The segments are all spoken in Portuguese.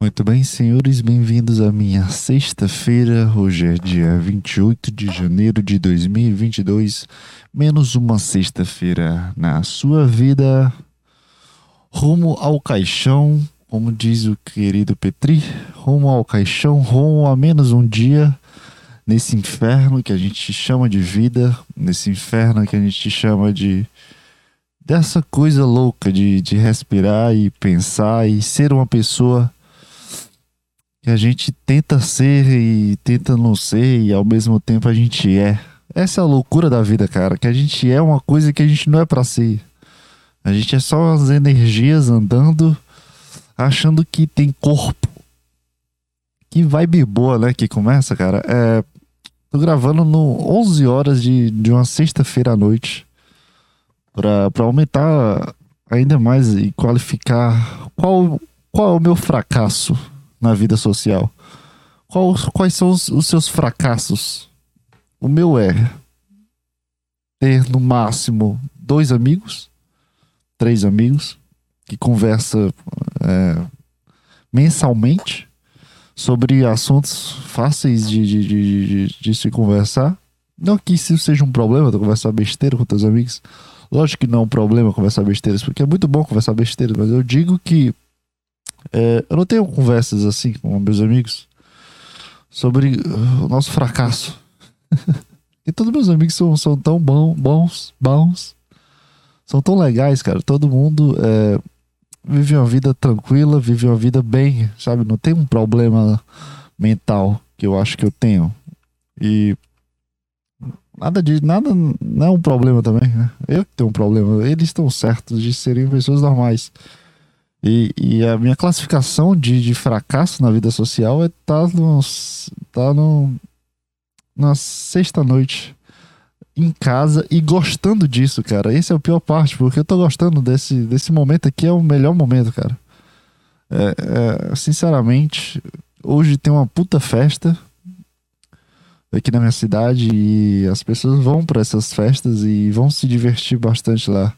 Muito bem, senhores, bem-vindos à minha sexta-feira. Hoje é dia 28 de janeiro de 2022, menos uma sexta-feira na sua vida. Rumo ao caixão, como diz o querido Petri, rumo ao caixão, rumo a menos um dia nesse inferno que a gente chama de vida, nesse inferno que a gente chama de dessa coisa louca de, de respirar e pensar e ser uma pessoa que a gente tenta ser e tenta não ser e ao mesmo tempo a gente é. Essa é a loucura da vida, cara, que a gente é uma coisa que a gente não é para ser. A gente é só as energias andando achando que tem corpo. Que vibe boa, né, que começa, cara. É, tô gravando no 11 horas de, de uma sexta-feira à noite para aumentar ainda mais e qualificar qual, qual é o meu fracasso na vida social? Qual, quais são os, os seus fracassos? O meu é ter no máximo dois amigos, três amigos, que conversa é, mensalmente sobre assuntos fáceis de, de, de, de, se conversar. Não que isso seja um problema, conversar besteira com teus amigos. Lógico que não é um problema conversar besteiras, porque é muito bom conversar besteiras, mas eu digo que é, eu não tenho conversas assim com meus amigos sobre uh, o nosso fracasso. e todos meus amigos são, são tão bom, bons, bons, são tão legais, cara. Todo mundo é, vive uma vida tranquila, vive uma vida bem, sabe? Não tem um problema mental que eu acho que eu tenho. E nada de nada não é um problema também, né? Eu que tenho um problema. Eles estão certos de serem pessoas normais. E, e a minha classificação de, de fracasso na vida social é tá no, tá no, na sexta noite em casa e gostando disso, cara. Esse é a pior parte, porque eu tô gostando desse, desse momento aqui, é o melhor momento, cara. É, é, sinceramente, hoje tem uma puta festa aqui na minha cidade e as pessoas vão para essas festas e vão se divertir bastante lá.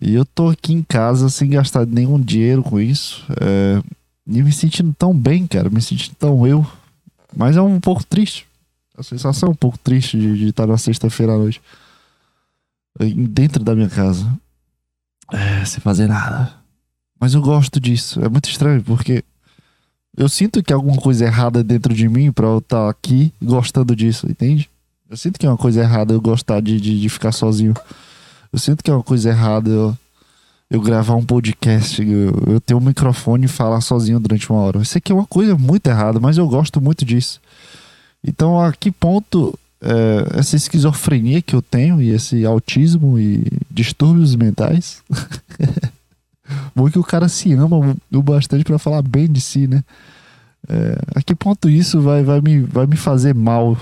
E eu tô aqui em casa sem gastar nenhum dinheiro com isso. É, e me sentindo tão bem, cara. Me sentindo tão eu. Mas é um pouco triste. A sensação é um pouco triste de, estar na sexta-feira à noite. Dentro da minha casa. É, sem fazer nada. Mas eu gosto disso. É muito estranho, porque eu sinto que alguma coisa errada dentro de mim pra eu estar aqui gostando disso, entende? Eu sinto que é uma coisa errada eu gostar de, de, de ficar sozinho. Eu sinto que é uma coisa errada eu, eu gravar um podcast, eu, eu ter um microfone e falar sozinho durante uma hora. Isso aqui é uma coisa muito errada, mas eu gosto muito disso. Então, a que ponto é, essa esquizofrenia que eu tenho e esse autismo e distúrbios mentais. Bom que o cara se ama o bastante para falar bem de si, né? É, a que ponto isso vai, vai, me, vai me fazer mal?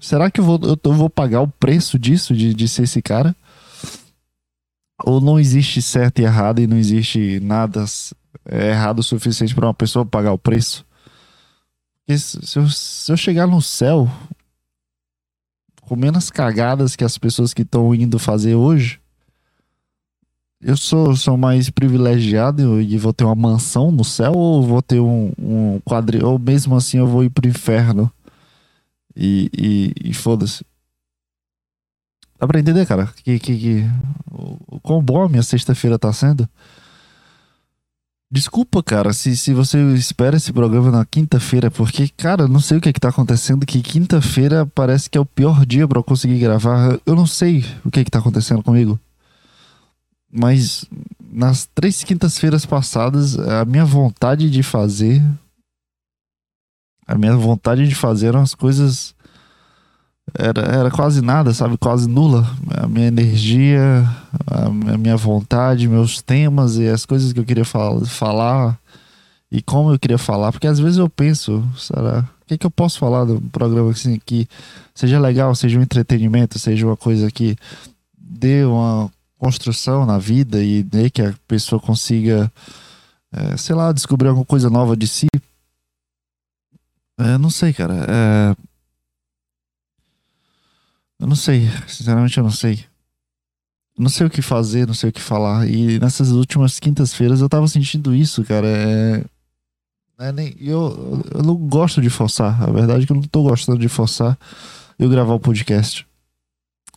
Será que eu vou, eu vou pagar o preço disso, de, de ser esse cara? Ou não existe certo e errado e não existe nada é, errado o suficiente para uma pessoa pagar o preço. Porque se eu, se eu chegar no céu com menos cagadas que as pessoas que estão indo fazer hoje, eu sou, sou mais privilegiado e vou ter uma mansão no céu ou vou ter um, um quadril, ou mesmo assim eu vou ir pro inferno e, e, e foda-se. Dá pra entender, cara, que, que, que o, quão bom a minha sexta-feira tá sendo. Desculpa, cara, se, se você espera esse programa na quinta-feira, porque, cara, não sei o que é que tá acontecendo, que quinta-feira parece que é o pior dia para eu conseguir gravar. Eu não sei o que é que tá acontecendo comigo. Mas nas três quintas-feiras passadas, a minha vontade de fazer. A minha vontade de fazer eram as coisas era, era quase nada, sabe? Quase nula. A minha energia, a minha vontade, meus temas e as coisas que eu queria fal falar e como eu queria falar. Porque às vezes eu penso, será? O que, é que eu posso falar do programa assim que seja legal, seja um entretenimento, seja uma coisa que dê uma construção na vida e dê que a pessoa consiga, é, sei lá, descobrir alguma coisa nova de si. É, não sei, cara. É, eu não sei, sinceramente eu não sei. não sei o que fazer, não sei o que falar. E nessas últimas quintas-feiras eu tava sentindo isso, cara. É, é nem, eu, eu não gosto de forçar. A verdade é que eu não tô gostando de forçar eu gravar o podcast.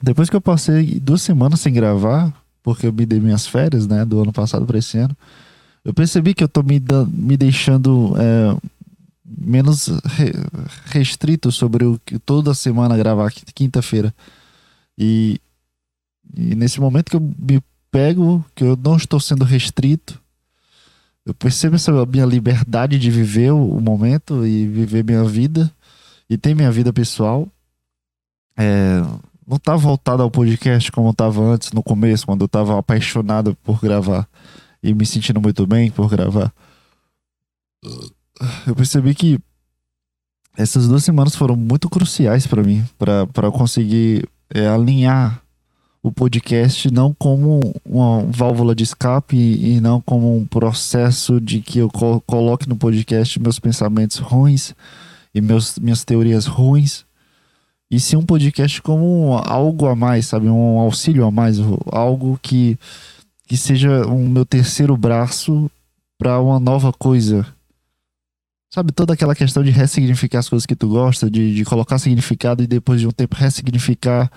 Depois que eu passei duas semanas sem gravar, porque eu me dei minhas férias, né, do ano passado para esse ano, eu percebi que eu tô me, me deixando é, menos re, restrito sobre o que toda semana gravar quinta-feira. E, e nesse momento que eu me pego, que eu não estou sendo restrito, eu percebo essa minha liberdade de viver o momento e viver minha vida e ter minha vida pessoal. É, não tá voltado ao podcast como estava antes, no começo, quando eu estava apaixonado por gravar e me sentindo muito bem por gravar. Eu percebi que essas duas semanas foram muito cruciais para mim, para conseguir é, alinhar o podcast não como uma válvula de escape e não como um processo de que eu coloque no podcast meus pensamentos ruins e meus, minhas teorias ruins, e sim um podcast como algo a mais, sabe? Um auxílio a mais, algo que, que seja um meu terceiro braço para uma nova coisa. Sabe, toda aquela questão de ressignificar as coisas que tu gosta, de, de colocar significado e depois de um tempo ressignificar.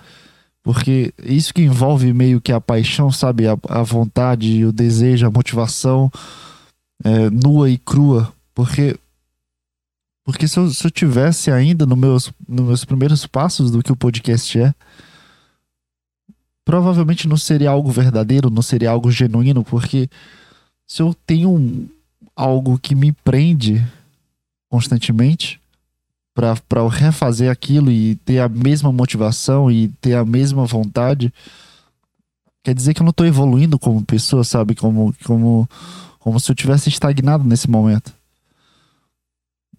Porque isso que envolve meio que a paixão, sabe? A, a vontade, o desejo, a motivação é, nua e crua. Porque porque se eu, se eu tivesse ainda no meus, nos meus primeiros passos do que o podcast é, provavelmente não seria algo verdadeiro, não seria algo genuíno, porque se eu tenho algo que me prende constantemente para refazer aquilo e ter a mesma motivação e ter a mesma vontade, quer dizer que eu não estou evoluindo como pessoa, sabe? Como, como, como se eu tivesse estagnado nesse momento.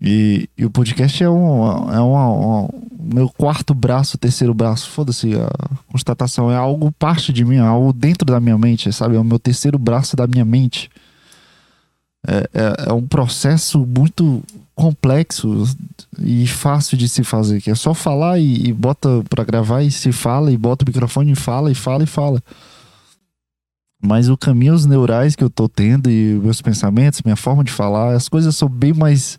E, e o podcast é um, é um, meu quarto braço, terceiro braço. Foda-se, a constatação é algo parte de mim, é algo dentro da minha mente, sabe? É o meu terceiro braço da minha mente. É, é, é um processo muito complexo e fácil de se fazer, que é só falar e, e bota para gravar e se fala e bota o microfone e fala e fala e fala. Mas o caminho os neurais que eu tô tendo e meus pensamentos, minha forma de falar, as coisas são bem mais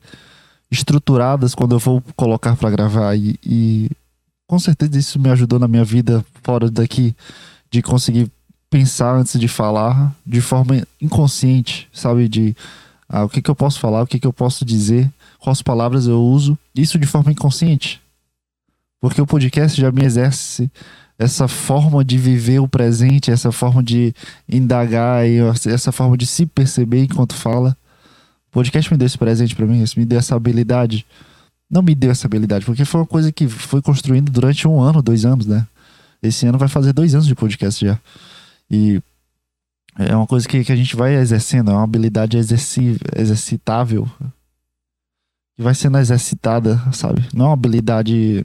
estruturadas quando eu vou colocar para gravar e, e, com certeza isso me ajudou na minha vida fora daqui de conseguir pensar antes de falar de forma inconsciente, sabe? De ah, o que, que eu posso falar, o que, que eu posso dizer, quais palavras eu uso, isso de forma inconsciente. Porque o podcast já me exerce essa forma de viver o presente, essa forma de indagar essa forma de se perceber enquanto fala. O podcast me deu esse presente para mim, me deu essa habilidade. Não me deu essa habilidade, porque foi uma coisa que foi construindo durante um ano, dois anos, né? Esse ano vai fazer dois anos de podcast já. E é uma coisa que, que a gente vai exercendo, é uma habilidade exerci, exercitável. Que vai sendo exercitada, sabe? Não é uma habilidade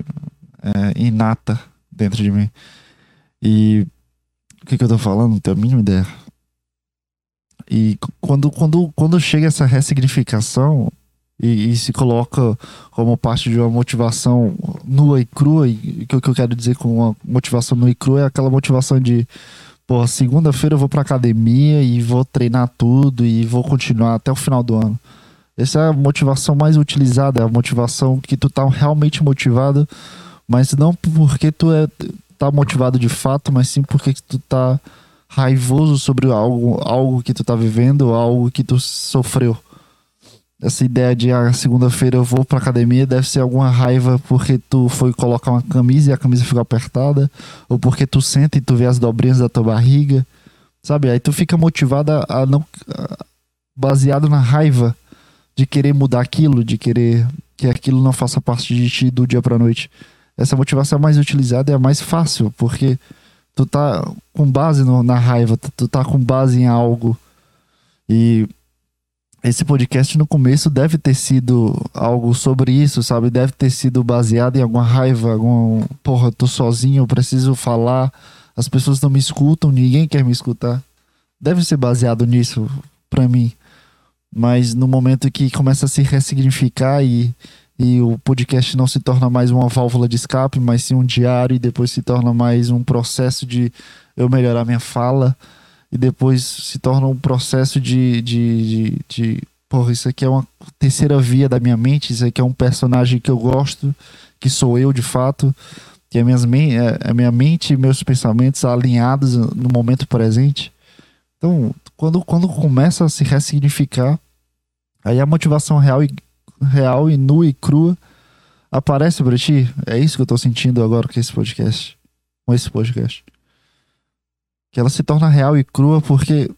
é, inata dentro de mim. E o que, que eu tô falando? Não tenho a mínima ideia. E quando, quando, quando chega essa ressignificação e, e, se coloca como parte de uma motivação nua e crua, e o que, que eu quero dizer com uma motivação nua e crua é aquela motivação de, pô, segunda-feira eu vou pra academia e vou treinar tudo e vou continuar até o final do ano. Essa é a motivação mais utilizada, é a motivação que tu tá realmente motivado, mas não porque tu é, tá motivado de fato, mas sim porque tu tá raivoso sobre algo, algo que tu tá vivendo, algo que tu sofreu. Essa ideia de a ah, segunda-feira eu vou pra academia deve ser alguma raiva porque tu foi colocar uma camisa e a camisa ficou apertada, ou porque tu senta e tu vê as dobrinhas da tua barriga, sabe? Aí tu fica motivado a não. baseado na raiva de querer mudar aquilo, de querer que aquilo não faça parte de ti do dia pra noite. Essa motivação é mais utilizada é mais fácil, porque tu tá com base no, na raiva, tu tá com base em algo. E esse podcast no começo deve ter sido algo sobre isso, sabe? Deve ter sido baseado em alguma raiva, algum. Porra, tô sozinho, preciso falar, as pessoas não me escutam, ninguém quer me escutar. Deve ser baseado nisso, pra mim. Mas no momento que começa a se ressignificar e, e o podcast não se torna mais uma válvula de escape, mas sim um diário, e depois se torna mais um processo de eu melhorar minha fala, e depois se torna um processo de, de, de, de porra, isso aqui é uma terceira via da minha mente, isso aqui é um personagem que eu gosto, que sou eu de fato, que é, minhas, é a minha mente e meus pensamentos alinhados no momento presente. Então, quando, quando começa a se ressignificar, aí a motivação real e, real e nua e crua aparece para ti. É isso que eu tô sentindo agora com esse podcast. Com esse podcast. Que ela se torna real e crua porque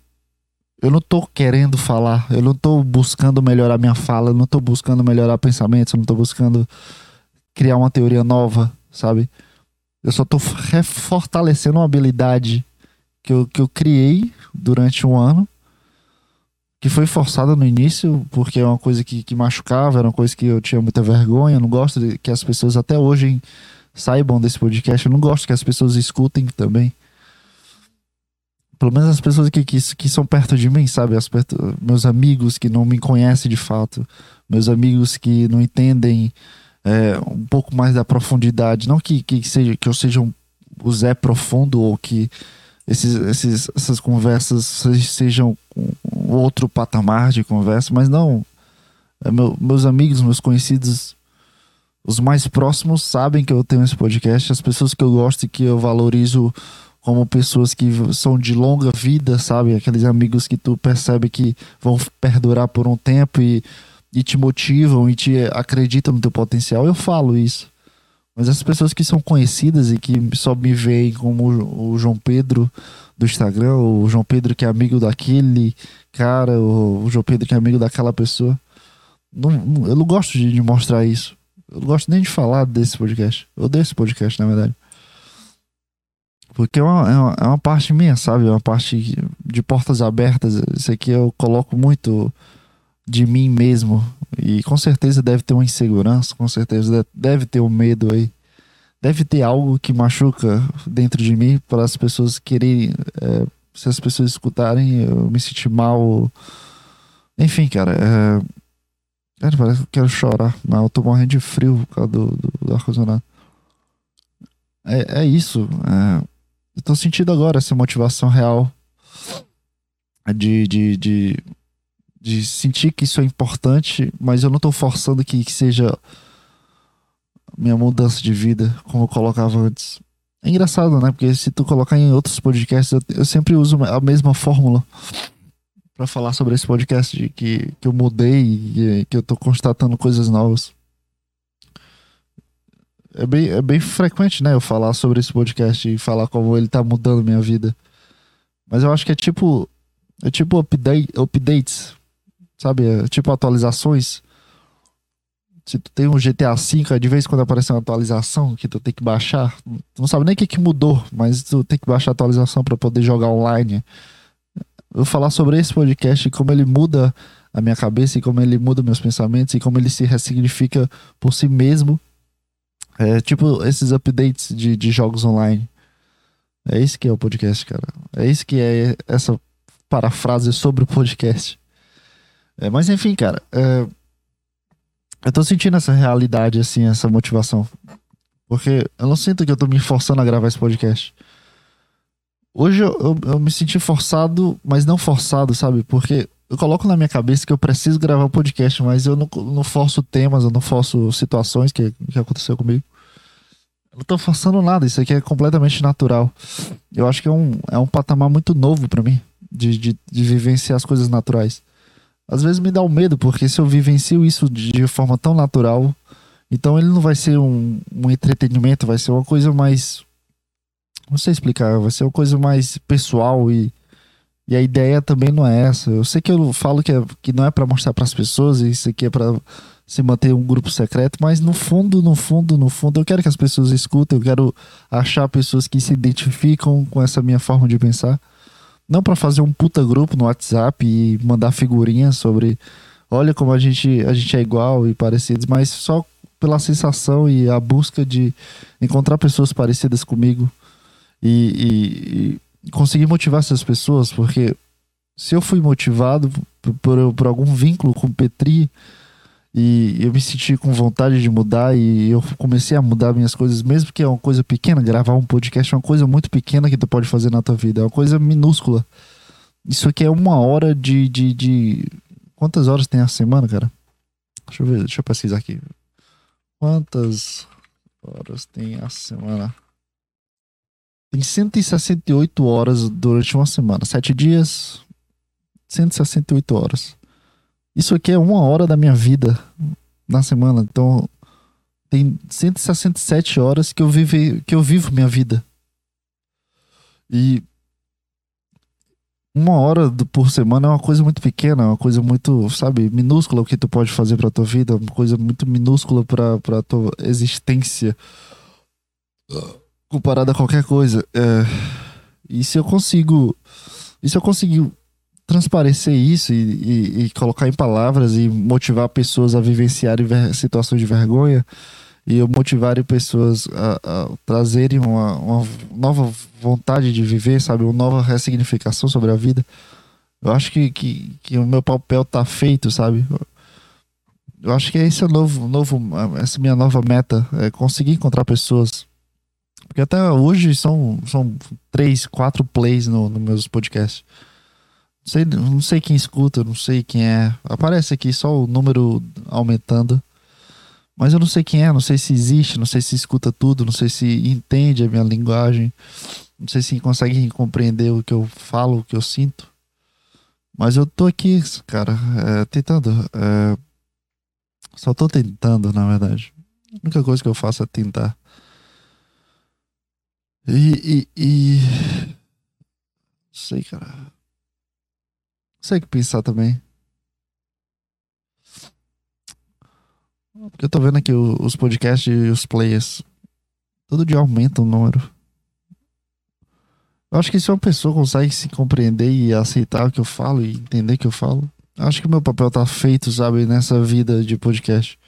eu não tô querendo falar, eu não tô buscando melhorar minha fala, eu não tô buscando melhorar pensamentos, eu não tô buscando criar uma teoria nova, sabe? Eu só tô fortalecendo uma habilidade que eu, que eu criei durante um ano que foi forçada no início, porque é uma coisa que, que machucava, era uma coisa que eu tinha muita vergonha. Eu não gosto de que as pessoas até hoje saibam desse podcast. Eu não gosto que as pessoas escutem também. Pelo menos as pessoas que, que, que são perto de mim, sabe? As perto, meus amigos que não me conhecem de fato. Meus amigos que não entendem é, um pouco mais da profundidade. Não que, que, seja, que eu seja um, o Zé profundo ou que esses, esses, essas conversas sejam um outro patamar de conversa, mas não. É meu, meus amigos, meus conhecidos, os mais próximos sabem que eu tenho esse podcast. As pessoas que eu gosto e que eu valorizo como pessoas que são de longa vida, sabe? Aqueles amigos que tu percebe que vão perdurar por um tempo e, e te motivam e te acreditam no teu potencial. Eu falo isso. Mas as pessoas que são conhecidas e que só me veem como o João Pedro do Instagram, o João Pedro que é amigo daquele cara, o João Pedro que é amigo daquela pessoa. Não, eu não gosto de, mostrar isso. Eu não gosto nem de falar desse podcast. Eu odeio esse podcast, na verdade. Porque é uma, é uma, é uma parte minha, sabe? É uma parte de portas abertas. Isso aqui eu coloco muito de mim mesmo. E com certeza deve ter uma insegurança, com certeza deve ter um medo aí. Deve ter algo que machuca dentro de mim para as pessoas quererem. É, se as pessoas escutarem, eu me sentir mal. Enfim, cara. É... Cara, parece que eu quero chorar. Mas eu tô morrendo de frio por causa do, do, do ar-condicionado. É, é isso. É... Eu tô sentindo agora essa motivação real de, de, de de sentir que isso é importante, mas eu não tô forçando que, que seja minha mudança de vida, como eu colocava antes. É engraçado, né? Porque se tu colocar em outros podcasts, eu, eu sempre uso a mesma fórmula para falar sobre esse podcast de que, que eu mudei e que eu tô constatando coisas novas. É bem, é bem frequente, né? Eu falar sobre esse podcast e falar como ele tá mudando minha vida. Mas eu acho que é tipo. É tipo update, updates sabe? É, tipo atualizações. Se tu tem um GTA V, de vez quando aparece uma atualização que tu tem que baixar, tu não sabe nem o que, que mudou, mas tu tem que baixar a atualização para poder jogar online. Eu falar sobre esse podcast e como ele muda a minha cabeça e como ele muda meus pensamentos e como ele se ressignifica por si mesmo. É tipo esses updates de, de jogos online. É isso que é o podcast, cara. É isso que é essa parafrase sobre o podcast. É, mas enfim, cara, é, eu tô sentindo essa realidade, assim, essa motivação. Porque eu não sinto que eu tô me forçando a gravar esse podcast. Hoje eu, eu, eu me senti forçado, mas não forçado, sabe? Porque eu coloco na minha cabeça que eu preciso gravar um podcast, mas eu não, não forço temas, eu não forço situações que, que aconteceu comigo. Eu não tô forçando nada, isso aqui é completamente natural. Eu acho que é um, é um patamar muito novo para mim, de, de, de vivenciar as coisas naturais às vezes me dá um medo, porque se eu vivencio isso de forma tão natural, então ele não vai ser um, um entretenimento, vai ser uma coisa mais. Não sei explicar, vai ser uma coisa mais pessoal e, e a ideia também não é essa. Eu sei que eu falo que, é, que não é para mostrar para as pessoas, isso aqui é para se manter um grupo secreto, mas no fundo, no fundo, no fundo, eu quero que as pessoas escutem, eu quero achar pessoas que se identificam com essa minha forma de pensar. Não para fazer um puta grupo no WhatsApp e mandar figurinhas sobre olha como a gente, a gente é igual e parecidos, mas só pela sensação e a busca de encontrar pessoas parecidas comigo e, e, e conseguir motivar essas pessoas, porque se eu fui motivado por, por, algum vínculo com Petri E eu me senti com vontade de mudar e eu comecei a mudar minhas coisas, mesmo que é uma coisa pequena, gravar um podcast é uma coisa muito pequena que tu pode fazer na tua vida, é uma coisa minúscula. Isso aqui é uma hora de, de, de... Quantas horas tem a semana, cara? Deixa eu ver, deixa eu pesquisar aqui. Quantas horas tem a semana? Tem 168 horas durante uma semana. Sete dias, 168 horas. Isso aqui é uma hora da minha vida na semana. Então, tem 167 horas que eu vivo, que eu vivo minha vida. E uma hora por semana é uma coisa muito pequena, é uma coisa muito, sabe, minúscula o que tu pode fazer pra tua vida, uma coisa muito minúscula pra, pra tua existência comparada a qualquer coisa. É, e se eu consigo. E se eu conseguir transparecer isso e, e, e, colocar em palavras e motivar pessoas a vivenciarem situações de vergonha e motivarem pessoas a, a trazerem uma, uma, nova vontade de viver, sabe? Uma nova ressignificação sobre a vida. Eu acho que, que, que o meu papel tá feito, sabe? Eu acho que esse é o novo, novo, essa é minha nova meta, é conseguir encontrar pessoas. Porque até hoje são, são três, quatro plays no, no meus podcasts. Não sei, não sei quem escuta, não sei quem é. Aparece aqui só o número aumentando. Mas eu não sei quem é, não sei se existe, não sei se escuta tudo, não sei se entende a minha linguagem, não sei se consegue compreender o que eu falo, o que eu sinto. Mas eu tô aqui, cara, é, tentando. É, só tô tentando, na verdade. A única coisa que eu faço é tentar. E. e, e... Sei, cara sei o que pensar também. Porque eu tô vendo aqui os podcasts e os players. Todo dia aumenta o número. Eu acho que se uma pessoa consegue se compreender e aceitar o que eu falo e entender o que eu falo, acho que o meu papel tá feito, sabe, nessa vida de podcast.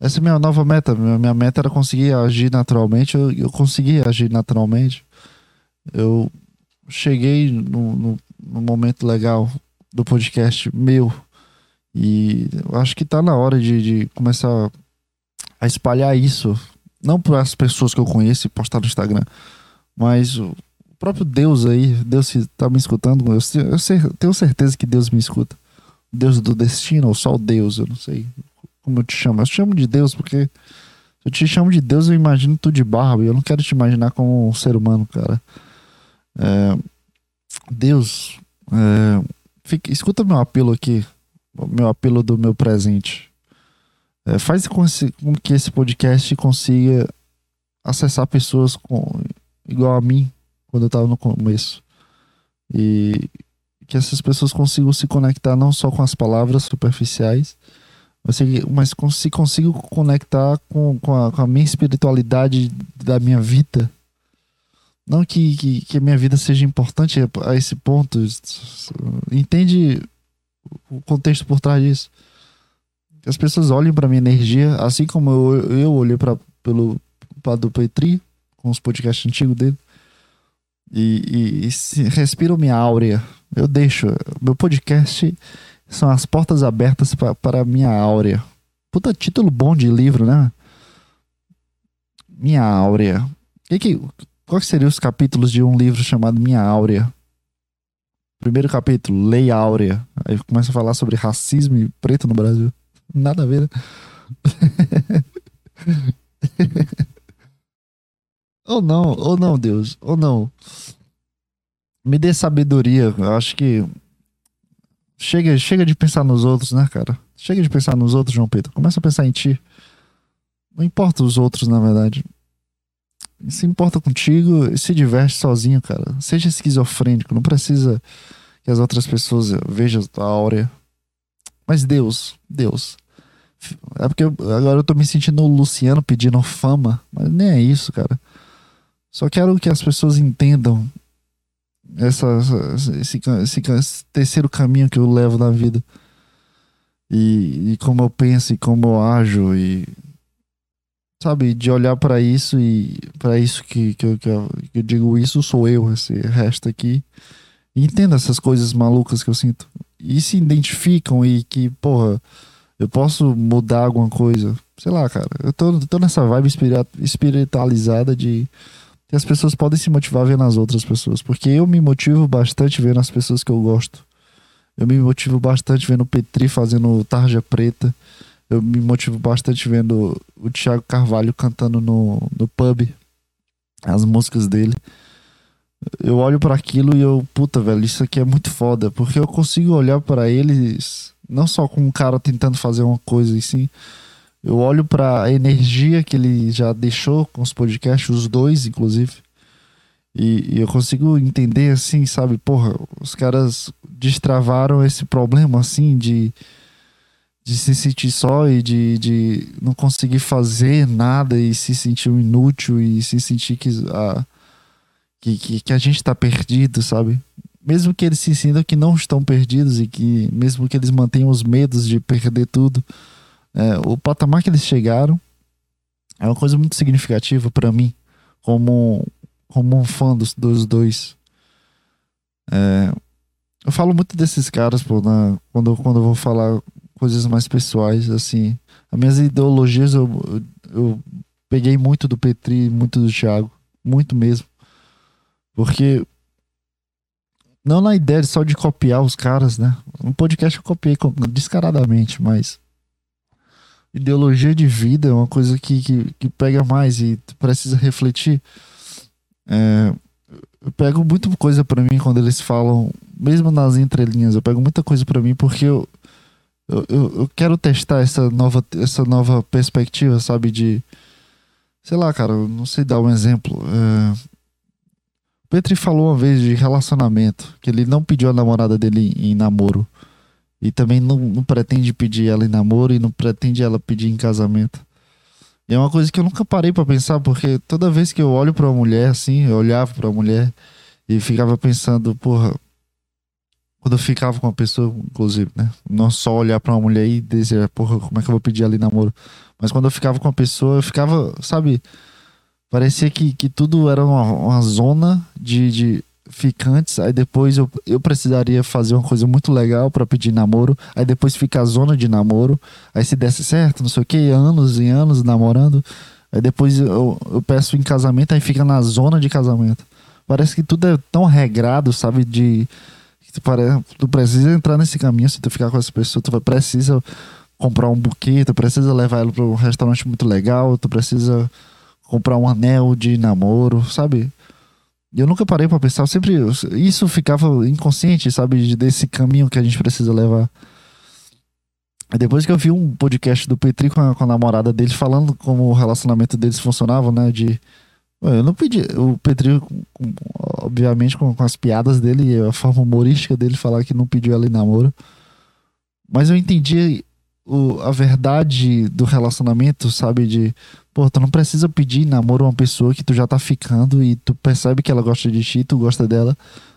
Essa é a minha nova meta. Minha, meta era conseguir agir naturalmente. Eu, eu consegui agir naturalmente. Eu cheguei no, no, no momento legal do podcast meu. E eu acho que tá na hora de, de começar a espalhar isso. Não para as pessoas que eu conheço e postar no Instagram, mas o próprio Deus aí, Deus tá me escutando, eu, eu tenho certeza que Deus me escuta. Deus do destino, ou só o Deus, eu não sei como eu te chamo. Eu te chamo de Deus porque se eu te chamo de Deus, eu imagino tu de barba. E eu não quero te imaginar como um ser humano, cara. É, Deus, é, Fica, escuta meu apelo aqui, meu apelo do meu presente. É, faz com, com, que esse podcast consiga acessar pessoas com, igual a mim quando eu estava no começo. E que essas pessoas consigam se conectar não só com as palavras superficiais, mas se consigam conectar com, com, a, com a minha espiritualidade da minha vida não que, que, que a minha vida seja importante a esse ponto. Entende o contexto por trás disso. As pessoas olhem para minha energia, assim como eu, eu para pelo do Petri, com os podcasts antigos dele, e, e, e respiram minha áurea. Eu deixo. Meu podcast são as portas abertas para a minha áurea. Puta título bom de livro, né? Minha áurea. Que que, Quais seriam os capítulos de um livro chamado Minha Áurea? Primeiro capítulo, Lei Áurea. Aí começa a falar sobre racismo e preto no Brasil. Nada a ver, né? ou não, ou não, Deus, ou não. Me dê sabedoria. Eu acho que chega, chega de pensar nos outros, né, cara? Chega de pensar nos outros, João Pedro. Começa a pensar em ti. Não importa os outros, na verdade se importa contigo e se diverte sozinho, cara. Seja esquizofrênico, não precisa que as outras pessoas vejam a áurea. Mas Deus, Deus. É porque eu, agora eu tô me sentindo o Luciano pedindo fama, mas nem é isso, cara. Só quero que as pessoas entendam essa, esse, esse, esse terceiro caminho que eu levo na vida. E, e como eu penso e como eu ajo e sabe, de olhar para isso e para isso que, que, eu, que, eu, que, eu, digo, isso sou eu, esse resto aqui. E entenda essas coisas malucas que eu sinto. E se identificam e que, porra, Eu posso mudar alguma coisa. Sei lá, cara. Eu tô, tô nessa vibe espiritualizada de que as pessoas podem se motivar vendo as outras pessoas. Porque eu me motivo bastante vendo as pessoas que eu gosto. Eu me motivo bastante vendo o Petri fazendo Tarja Preta. Eu me motivo bastante vendo o Thiago Carvalho cantando no, no pub as músicas dele. Eu olho para aquilo e eu, puta, velho, isso aqui é muito foda, porque eu consigo olhar para eles não só como um cara tentando fazer uma coisa e sim, eu olho para a energia que ele já deixou com os podcasts, os dois, inclusive. E, e, eu consigo entender assim, sabe? Porra, os caras destravaram esse problema assim de, de se sentir só e de, de não conseguir fazer nada e se sentir inútil e se sentir que a, que, que, que a gente tá perdido, sabe? Mesmo que eles se sintam que não estão perdidos e que mesmo que eles mantenham os medos de perder tudo, é, o patamar que eles chegaram é uma coisa muito significativa para mim, como, como um fã dos, dos dois. É, eu falo muito desses caras, pô, na, quando, quando eu vou falar coisas mais pessoais, assim. As minhas ideologias eu, eu, eu peguei muito do Petri, muito do Thiago, muito mesmo. Porque não na ideia só de copiar os caras, né? Um podcast eu copiei descaradamente, mas ideologia de vida é uma coisa que, que, que pega mais e precisa refletir. É, eu pego muita coisa para mim quando eles falam, mesmo nas entrelinhas, eu pego muita coisa para mim porque eu, eu, eu, quero testar essa nova, essa nova perspectiva, sabe? De. Sei lá, cara, não sei dar um exemplo. É, Petri falou uma vez de relacionamento, que ele não pediu a namorada dele em namoro. E também não, não pretende pedir ela em namoro e não pretende ela pedir em casamento. E é uma coisa que eu nunca parei para pensar, porque toda vez que eu olho para uma mulher assim, eu olhava para uma mulher e ficava pensando, porra, quando eu ficava com uma pessoa, inclusive, né? Não só olhar para uma mulher e dizer, porra, como é que eu vou pedir ela em namoro? Mas quando eu ficava com uma pessoa, eu ficava, sabe? Parecia que, que tudo era uma, uma zona de, de ficantes, aí depois eu, eu precisaria fazer uma coisa muito legal para pedir namoro, aí depois fica a zona de namoro, aí se desse certo, não sei o que, anos e anos namorando, aí depois eu, eu peço em casamento, aí fica na zona de casamento. Parece que tudo é tão regrado, sabe, de tu, pare, tu precisa entrar nesse caminho, se tu ficar com essa pessoa, tu precisa comprar um buquê, tu precisa levar ela para um restaurante muito legal, tu precisa comprar um anel de namoro, sabe? Eu nunca parei para pensar, eu sempre isso ficava inconsciente, sabe, desse caminho que a gente precisa levar. Depois que eu vi um podcast do Petri com a, com a namorada dele falando como o relacionamento deles funcionava, né, de eu não pedi, o Petri, obviamente, com, com as piadas dele e a forma humorística dele falar que não pediu ela em namoro. Mas eu entendi o, a verdade do relacionamento, sabe? De, pô, tu não precisa pedir namoro a uma pessoa que tu já tá ficando e tu percebe que ela gosta de ti, tu gosta dela.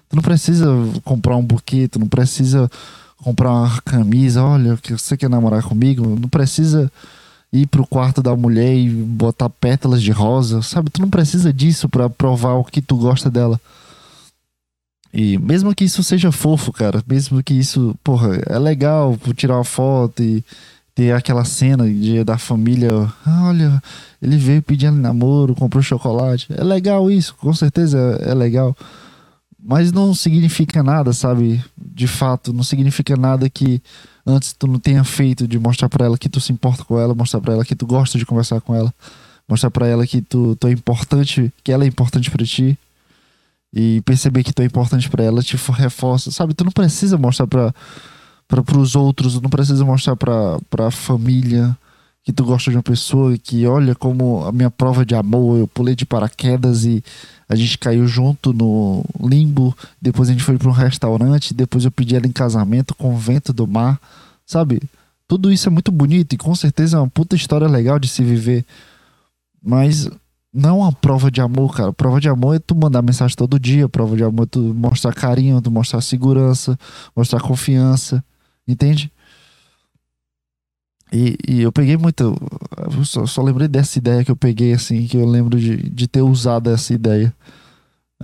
Tu não precisa comprar um buquê, tu não precisa comprar uma camisa, olha, você quer namorar comigo, não precisa ir pro quarto da mulher e botar pétalas de rosa, sabe? Tu não precisa disso para provar o que tu gosta dela. E mesmo que isso seja fofo, cara, mesmo que isso, porra, é legal tirar uma foto e ter aquela cena de, da família, olha, ele veio pedindo namoro, comprou chocolate. É legal isso, com certeza é, é legal. Mas não significa nada, sabe? De fato, não significa nada que antes tu não tenha feito de mostrar para ela que tu se importa com ela, mostrar para ela que tu gosta de conversar com ela, mostrar para ela que tu, tu é importante, que ela é importante para ti e perceber que tu é importante para ela te reforça, sabe? Tu não precisa mostrar para para os outros, não precisa mostrar para a família que tu gosta de uma pessoa que olha como a minha prova de amor, eu pulei de paraquedas e a gente caiu junto no limbo, depois a gente foi para um restaurante, depois eu pedi ela em casamento com o vento do mar, sabe? Tudo isso é muito bonito e com certeza é uma puta história legal de se viver. Mas não uma prova de amor, cara. Prova de amor é tu mandar mensagem todo dia. Prova de amor é tu mostrar carinho, tu mostrar segurança, mostrar confiança. Entende? E, e eu peguei muito. Eu só, só, lembrei dessa ideia que eu peguei, assim, que eu lembro de, de ter usado essa ideia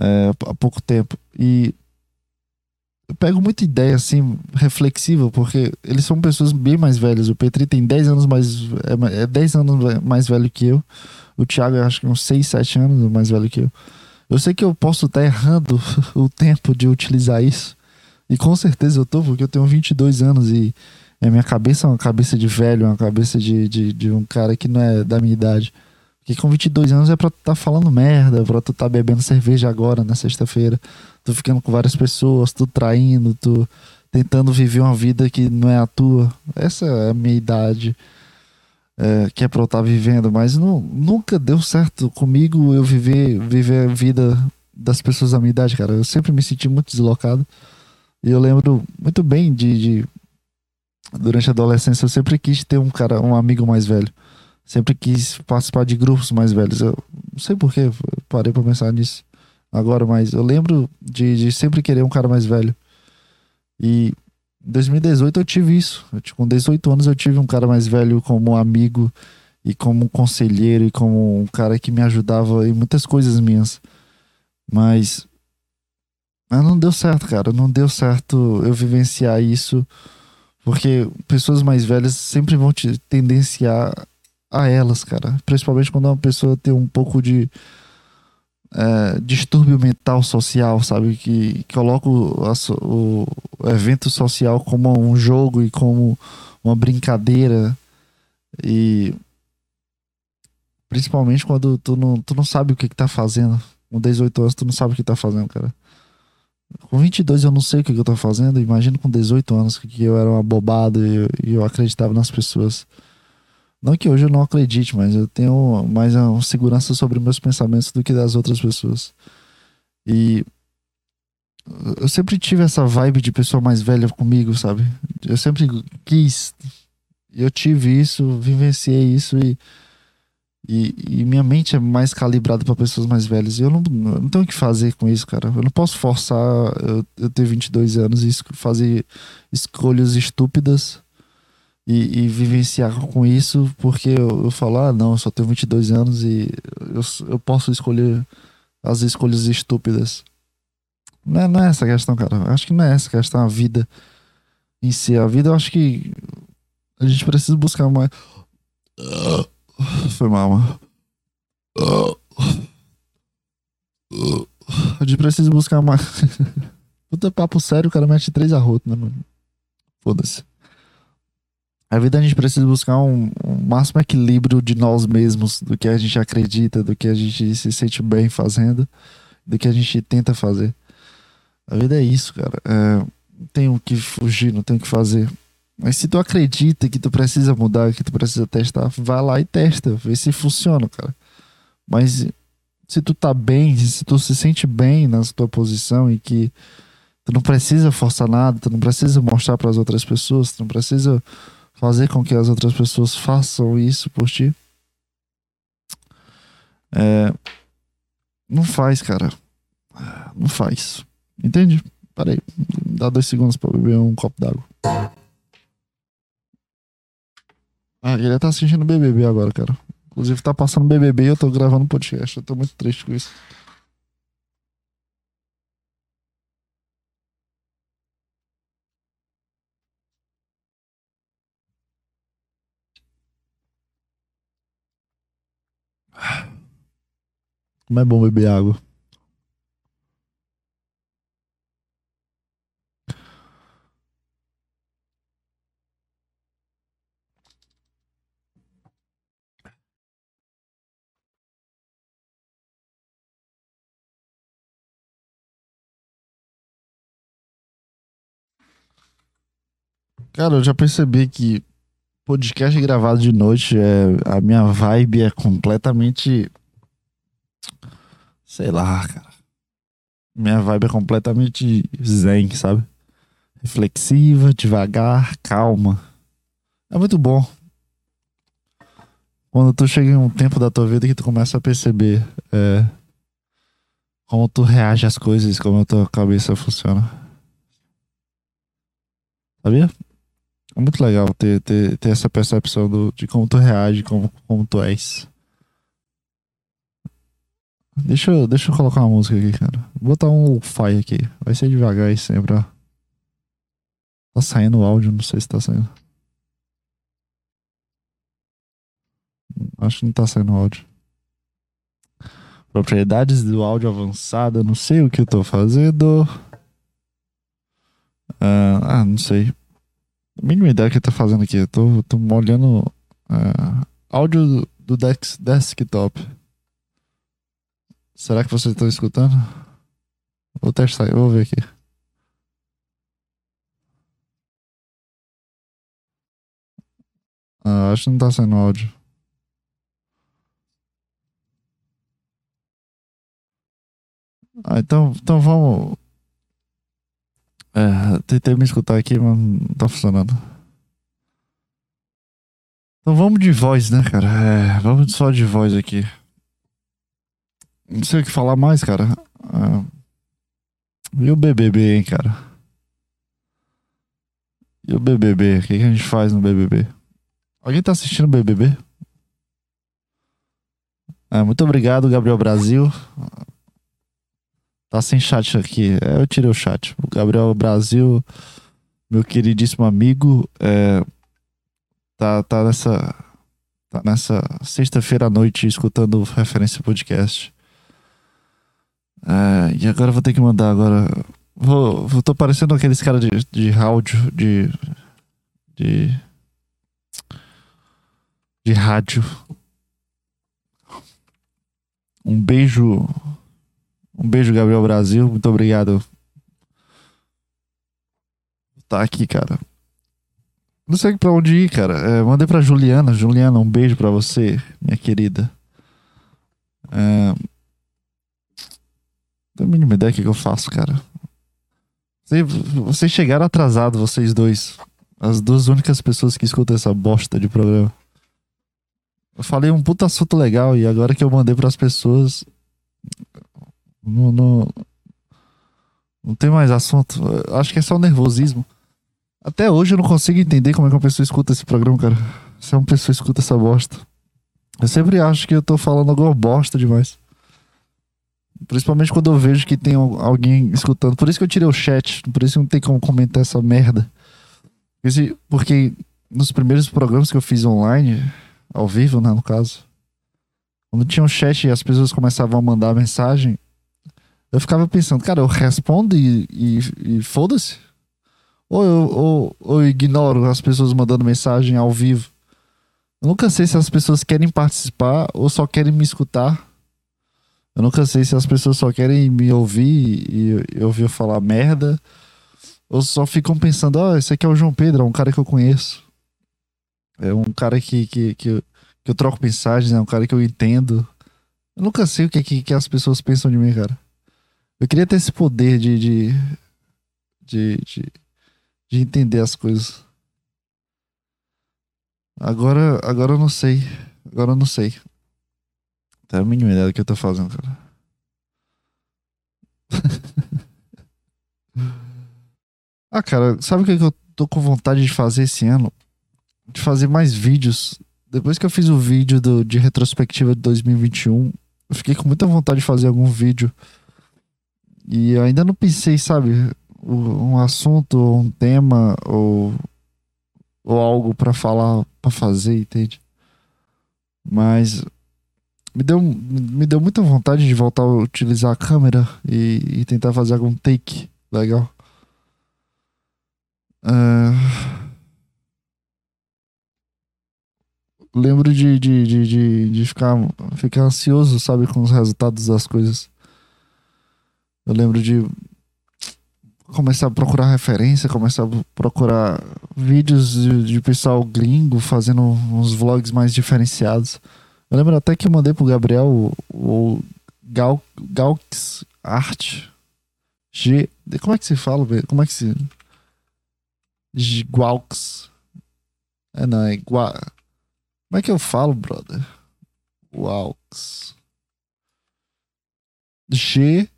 é, há pouco tempo. E eu pego muita ideia, assim, reflexiva, porque eles são pessoas bem mais velhas. O Petri tem 10 anos mais. É, é 10 anos mais velho que eu. O Thiago, acho que uns 6, 7 anos mais velho que eu. Eu sei que eu posso estar errando o tempo de utilizar isso. E com certeza eu tô, porque eu tenho 22 anos e a minha cabeça é uma cabeça de velho, uma cabeça de, de, de um cara que não é da minha idade. Porque com 22 anos é pra tu tá falando merda, pra tu tá bebendo cerveja agora, na sexta-feira. Tu ficando com várias pessoas, tu traindo, tu tentando viver uma vida que não é a tua. Essa é a minha idade é, que é pra eu estar tá vivendo. Mas não, nunca deu certo comigo eu viver, viver a vida das pessoas da minha idade, cara. Eu sempre me senti muito deslocado. E eu lembro muito bem de, de durante a adolescência eu sempre quis ter um cara, um amigo mais velho. Sempre quis participar de grupos mais velhos. Eu não sei porquê, parei pra pensar nisso agora, mas eu lembro de, de sempre querer um cara mais velho. E em 2018 eu tive isso. Eu, com 18 anos eu tive um cara mais velho como amigo e como conselheiro e como um cara que me ajudava em muitas coisas minhas. Mas, mas não deu certo, cara. Não deu certo eu vivenciar isso. Porque pessoas mais velhas sempre vão te tendenciar a elas, cara. Principalmente quando uma pessoa tem um pouco de é, distúrbio mental social, sabe? Que, coloca o, o, o, evento social como um jogo e como uma brincadeira. E principalmente quando tu não, tu não sabe o que, que tá fazendo. Com 18 anos, tu não sabe o que tá fazendo, cara. Com 22 eu não sei o que, eu tô fazendo. Imagino com 18 anos que eu era uma bobada e e eu acreditava nas pessoas. Não que hoje eu não acredite, mas eu tenho mais uma segurança sobre meus pensamentos do que das outras pessoas. E eu sempre tive essa vibe de pessoa mais velha comigo, sabe? Eu sempre quis. Eu tive isso, vivenciei isso e, e, e minha mente é mais calibrada para pessoas mais velhas. E eu não, eu não tenho o que fazer com isso, cara. Eu não posso forçar eu, eu ter 22 anos e fazer escolhas estúpidas e, e, vivenciar com isso, porque eu, eu falo, ah, não, eu só tenho 22 anos e eu, eu posso escolher as escolhas estúpidas. Não é, não é essa a questão, cara. Eu acho que não é essa a questão, a vida em si. A vida, eu acho que a gente precisa buscar mais. Foi mal, mano. A gente precisa buscar mais. Puta papo sério, o cara mete três arrotos, né, mano? Foda-se. A vida a gente precisa buscar um, um, máximo equilíbrio de nós mesmos, do que a gente acredita, do que a gente se sente bem fazendo, do que a gente tenta fazer. A vida é isso, cara. É, tem o que fugir, não tem o que fazer. Mas se tu acredita que tu precisa mudar, que tu precisa testar, vai lá e testa, vê se funciona, cara. Mas se tu tá bem, se tu se sente bem na tua posição e que tu não precisa forçar nada, tu não precisa mostrar para as outras pessoas, tu não precisa fazer com que as outras pessoas façam isso por ti. É, não faz, cara. Não faz. Entende? Parei. Dá dois segundos pra beber um copo d'água. Ah, ele tá assistindo BBB agora, cara. Inclusive tá passando BBB e eu tô gravando podcast. Eu tô muito triste com isso. Como é bom beber água. Cara, eu já percebi que podcast gravado de noite é a minha vibe é completamente sei lá, cara. Minha vibe é completamente zen, sabe? Reflexiva, devagar, calma. É muito bom. Quando tu chega em um tempo da tua vida que tu começa a perceber é, como tu reage às coisas, como a tua cabeça funciona. Sabia? É muito legal ter, ter, ter essa percepção do, de como tu reage, como, como tu és. Deixa eu, deixa eu colocar uma música aqui, cara. Vou botar um fi aqui. Vai ser devagar aí sempre, ó. Tá saindo o áudio, não sei se tá saindo. Acho que não tá saindo áudio. Propriedades do áudio avançada, não sei o que eu tô fazendo. Uh, ah, não sei. A mínima ideia que eu tô fazendo aqui. Eu tô, tô olhando uh, áudio do dex, desktop. Será que vocês estão escutando? Vou testar, vou ver aqui. Ah, acho que não tá saindo áudio. Ah, então, então vamos. É, tentei me escutar aqui, mas não tá funcionando. Então vamos de voz, né, cara? É, vamos só de voz aqui. Não sei o que falar mais, cara. É... E o BBB, hein, cara? E o BBB? O que, que a gente faz no BBB? Alguém tá assistindo o BBB? É, muito obrigado, Gabriel Brasil. Tá sem chat aqui. É, eu tirei o chat. O Gabriel Brasil, meu queridíssimo amigo, é, tá, tá nessa. Tá nessa sexta-feira à noite escutando referência podcast. É, e agora vou ter que mandar agora. Vou, vou tô parecendo aqueles caras de, de áudio, de. de. de rádio. Um beijo um beijo, Gabriel Brasil. Muito obrigado. Tá aqui, cara. Não sei pra onde ir, cara. É, mandei pra Juliana. Juliana, um beijo pra você, minha querida. É... Não tenho a mínima ideia do que eu faço, cara. Vocês chegaram atrasados, vocês dois. As duas únicas pessoas que escutam essa bosta de programa. Eu falei um puta assunto legal e agora que eu mandei para as pessoas, não, não, não tem mais assunto. Acho que é só nervosismo. Até hoje eu não consigo entender como é que uma pessoa escuta esse programa, cara. Se uma pessoa escuta essa bosta. Eu sempre acho que eu tô falando alguma bosta demais. Principalmente quando eu vejo que tem alguém escutando. Por isso que eu tirei o chat. Por isso que não tem como comentar essa merda. Porque nos primeiros programas que eu fiz online, ao vivo, né, no caso, quando tinha um chat e as pessoas começavam a mandar mensagem, eu ficava pensando, cara, eu respondo e, e, e foda-se. Ou eu, ou, eu ignoro as pessoas mandando mensagem ao vivo. Eu nunca sei se as pessoas querem participar ou só querem me escutar. Eu nunca sei se as pessoas só querem me ouvir e, ouvir eu falar merda. Ou só ficam pensando, ó, oh, esse aqui é o João Pedro, é um cara que eu conheço. É um cara que, que, que, eu, que eu troco mensagens, é um cara que eu entendo. Eu nunca sei o que, que, que as pessoas pensam de mim, cara. Eu queria ter esse poder de, de, de, de, de entender as coisas. Agora, agora eu não sei. Agora eu não sei. Tem a mínima ideia do que eu tô fazendo, cara. ah, cara, sabe o que eu tô com vontade de fazer esse ano? De fazer mais vídeos. Depois que eu fiz o vídeo do, de retrospectiva de 2021, eu fiquei com muita vontade de fazer algum vídeo e eu ainda não pensei, sabe, um assunto, um tema ou, ou algo para falar, para fazer, entende? Mas me deu, me deu muita vontade de voltar a utilizar a câmera e, e tentar fazer algum take legal. Uh... Lembro de, de, de, de, de ficar, ficar ansioso, sabe, com os resultados das coisas. Eu lembro de começar a procurar referência, começar a procurar vídeos de, de pessoal gringo fazendo uns vlogs mais diferenciados. Eu lembro até que eu mandei pro Gabriel o, o Gal, Galx Art G. Como é que se fala? Como é que se. Guaux. É não, é Gua. Como é que eu falo, brother? Guaux. G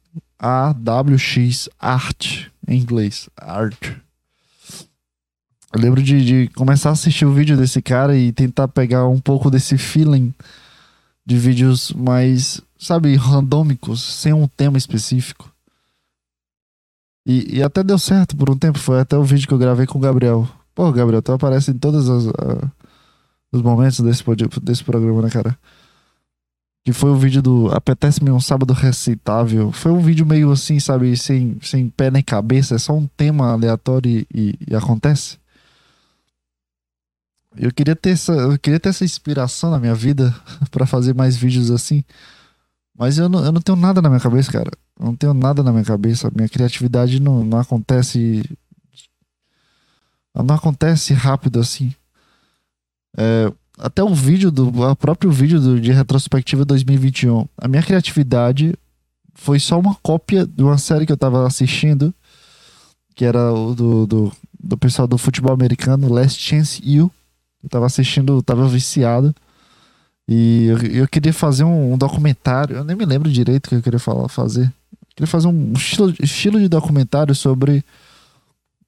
AWX Art, em inglês. Art. Eu lembro de, de, começar a assistir o vídeo desse cara e tentar pegar um pouco desse feeling de vídeos mais, sabe, randômicos, sem um tema específico. E, e até deu certo por um tempo. Foi até o vídeo que eu gravei com o Gabriel. Pô, Gabriel, tu aparece em todos os, uh, os momentos desse, desse programa, né, cara? Que foi o vídeo do Apetece-me um sábado receitável. Foi um vídeo meio assim, sabe, sem, sem pé nem cabeça. É só um tema aleatório e, e, e acontece. Eu queria ter essa, eu queria ter essa inspiração na minha vida para fazer mais vídeos assim. Mas eu não, eu não tenho nada na minha cabeça, cara. Eu não tenho nada na minha cabeça. Minha criatividade não, não acontece. Não acontece rápido assim. É, até o vídeo do. O próprio vídeo do, de retrospectiva 2021. A minha criatividade foi só uma cópia de uma série que eu tava assistindo. Que era o do, do, do pessoal do futebol americano, Last Chance You eu tava assistindo, tava viciado. E eu, eu queria fazer um, um, documentário. Eu nem me lembro direito o que eu queria falar, fazer. Eu queria fazer um estilo, estilo de documentário sobre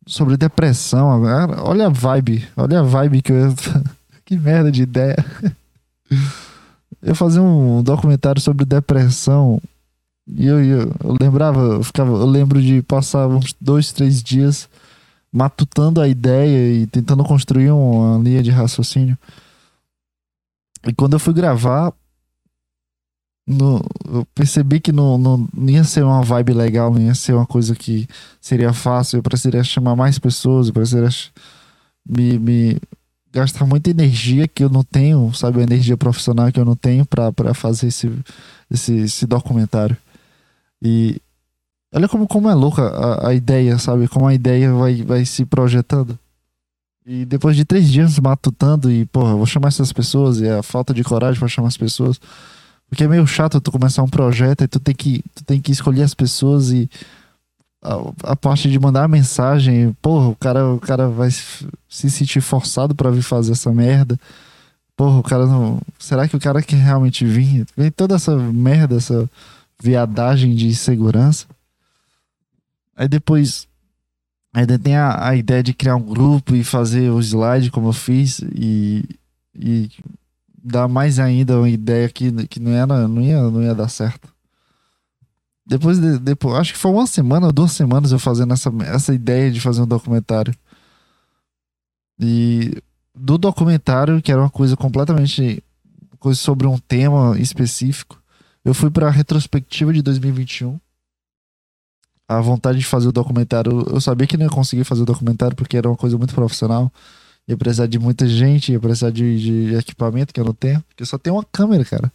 sobre depressão. Olha a vibe, olha a vibe que eu que merda de ideia. Eu fazer um documentário sobre depressão e eu, eu, eu lembrava, eu, ficava, eu lembro de passar uns dois, três dias matutando a ideia e tentando construir uma linha de raciocínio. E quando eu fui gravar, no, eu percebi que não, não, não, ia ser uma vibe legal, não ia ser uma coisa que seria fácil. Eu precisaria chamar mais pessoas, eu precisaria me, me gastar muita energia que eu não tenho, sabe? Energia profissional que eu não tenho para fazer esse, esse, esse documentário. E Olha como, como é louca a, a ideia, sabe? Como a ideia vai, vai se projetando. E depois de três dias matutando e, porra, vou chamar essas pessoas e a falta de coragem para chamar as pessoas. Porque é meio chato tu começar um projeto e tu tem que, tu tem que escolher as pessoas e a, parte de mandar a mensagem, porra, o cara, o cara vai se sentir forçado para vir fazer essa merda. Porra, o cara não. Será que o cara quer realmente vir? Vem toda essa merda, essa viadagem de segurança. Aí depois. Ainda tem a, a ideia de criar um grupo e fazer o slide como eu fiz e, e dar mais ainda uma ideia que, que não, era, não, ia, não ia dar certo. Depois, de, depois, acho que foi uma semana, duas semanas eu fazendo essa, essa ideia de fazer um documentário. E do documentário, que era uma coisa completamente coisa sobre um tema específico, eu fui para a retrospectiva de 2021 a vontade de fazer o documentário. Eu sabia que não ia conseguir fazer o documentário porque era uma coisa muito profissional. Ia precisar de muita gente, ia precisar de, de equipamento que eu não tenho. Porque eu só tenho uma câmera, cara.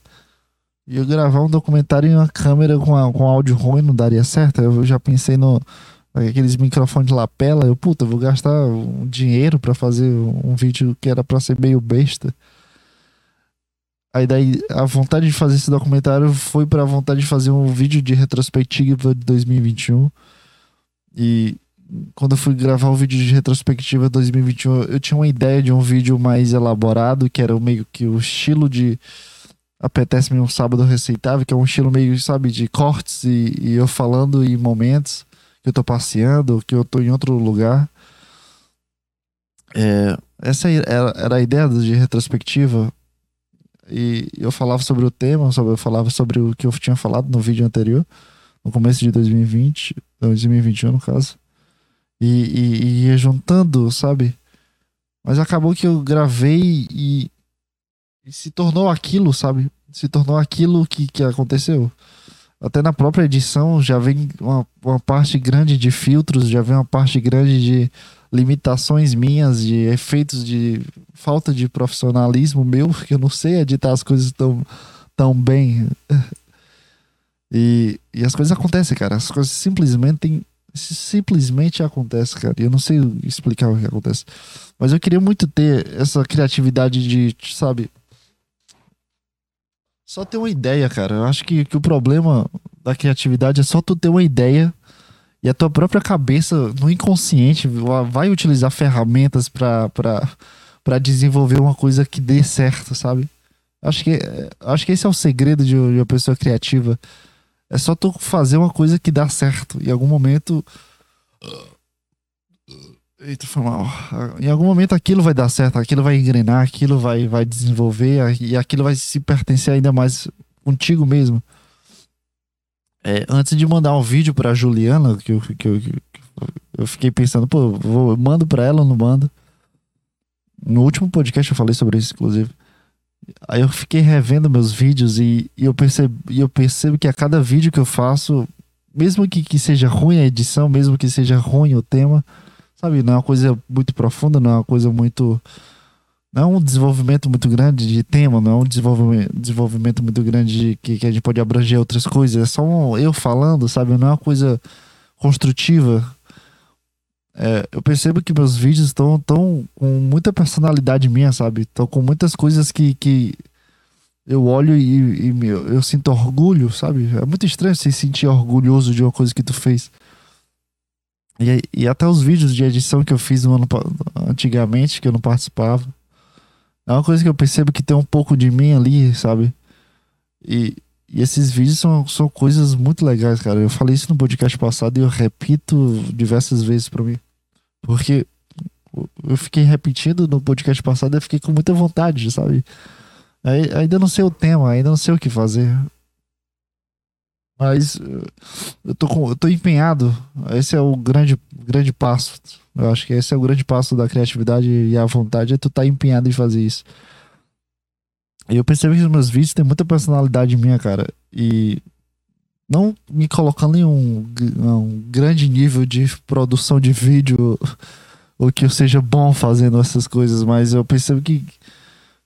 E eu gravar um documentário em uma câmera com, a, com áudio ruim não daria certo. Eu já pensei no aqueles microfones de lapela. Eu, puta, vou gastar um dinheiro para fazer um vídeo que era para ser meio besta. Aí daí a vontade de fazer esse documentário foi para a vontade de fazer um vídeo de retrospectiva de 2021. E quando eu fui gravar o vídeo de retrospectiva 2021, eu tinha uma ideia de um vídeo mais elaborado, que era meio que o estilo de Apetece-me um sábado receitável, que é um estilo meio, sabe, de cortes e, e eu falando em momentos que eu tô passeando, que eu tô em outro lugar. É, essa era, era a ideia de retrospectiva e eu falava sobre o tema, eu falava sobre o que eu tinha falado no vídeo anterior, no começo de 2020, 2021 no caso. E, e, e ia juntando, sabe? Mas acabou que eu gravei e, e, se tornou aquilo, sabe? Se tornou aquilo que, que aconteceu. Até na própria edição já vem uma, uma parte grande de filtros, já vem uma parte grande de limitações minhas, de efeitos de falta de profissionalismo meu, porque eu não sei editar as coisas tão, tão bem. E, e as coisas acontecem, cara. As coisas simplesmente simplesmente acontecem, cara. Eu não sei explicar o que acontece. Mas eu queria muito ter essa criatividade de, sabe? Só ter uma ideia, cara. Eu acho que, que o problema da criatividade é só tu ter uma ideia e a tua própria cabeça, no inconsciente, vai utilizar ferramentas para desenvolver uma coisa que dê certo, sabe? Acho que, acho que esse é o segredo de uma pessoa criativa. É só tu fazer uma coisa que dá certo. Em algum momento. Eita, foi mal. Em algum momento aquilo vai dar certo, aquilo vai engrenar, aquilo vai, vai desenvolver e aquilo vai se pertencer ainda mais contigo mesmo. É, antes de mandar um vídeo pra Juliana, que eu, que eu, que eu fiquei pensando, pô, vou, mando pra ela ou não mando? No último podcast eu falei sobre isso, inclusive. Aí eu fiquei revendo meus vídeos e, e eu, percebo, e eu percebo que a cada vídeo que eu faço, mesmo que, que seja ruim a edição, mesmo que seja ruim o tema, sabe, não é uma coisa muito profunda, não é uma coisa muito. Não é um desenvolvimento muito grande de tema, não é um desenvolvimento, desenvolvimento muito grande de que, que a gente pode abranger outras coisas. É só um, eu falando, sabe? Não é uma coisa construtiva é, eu percebo que meus vídeos estão tão com muita personalidade minha, sabe? Estão com muitas coisas que, que eu olho e, e meu, eu sinto orgulho, sabe? É muito estranho se sentir orgulhoso de uma coisa que tu fez. E, e até os vídeos de edição que eu fiz no ano, antigamente, que eu não participava, é uma coisa que eu percebo que tem um pouco de mim ali, sabe? E, e esses vídeos são, são coisas muito legais, cara. Eu falei isso no podcast passado e eu repito diversas vezes para mim. Porque eu fiquei repetindo no podcast passado e fiquei com muita vontade, sabe? Ainda não sei o tema, ainda não sei o que fazer. Mas eu tô, com, eu tô empenhado. Esse é o grande, grande passo. Eu acho que esse é o grande passo da criatividade e a vontade é tu tá empenhado em fazer isso. E eu percebi que os meus vídeos têm muita personalidade minha, cara. E não me colocando em um, um grande nível de produção de vídeo ou que eu seja bom fazendo essas coisas, mas eu percebo que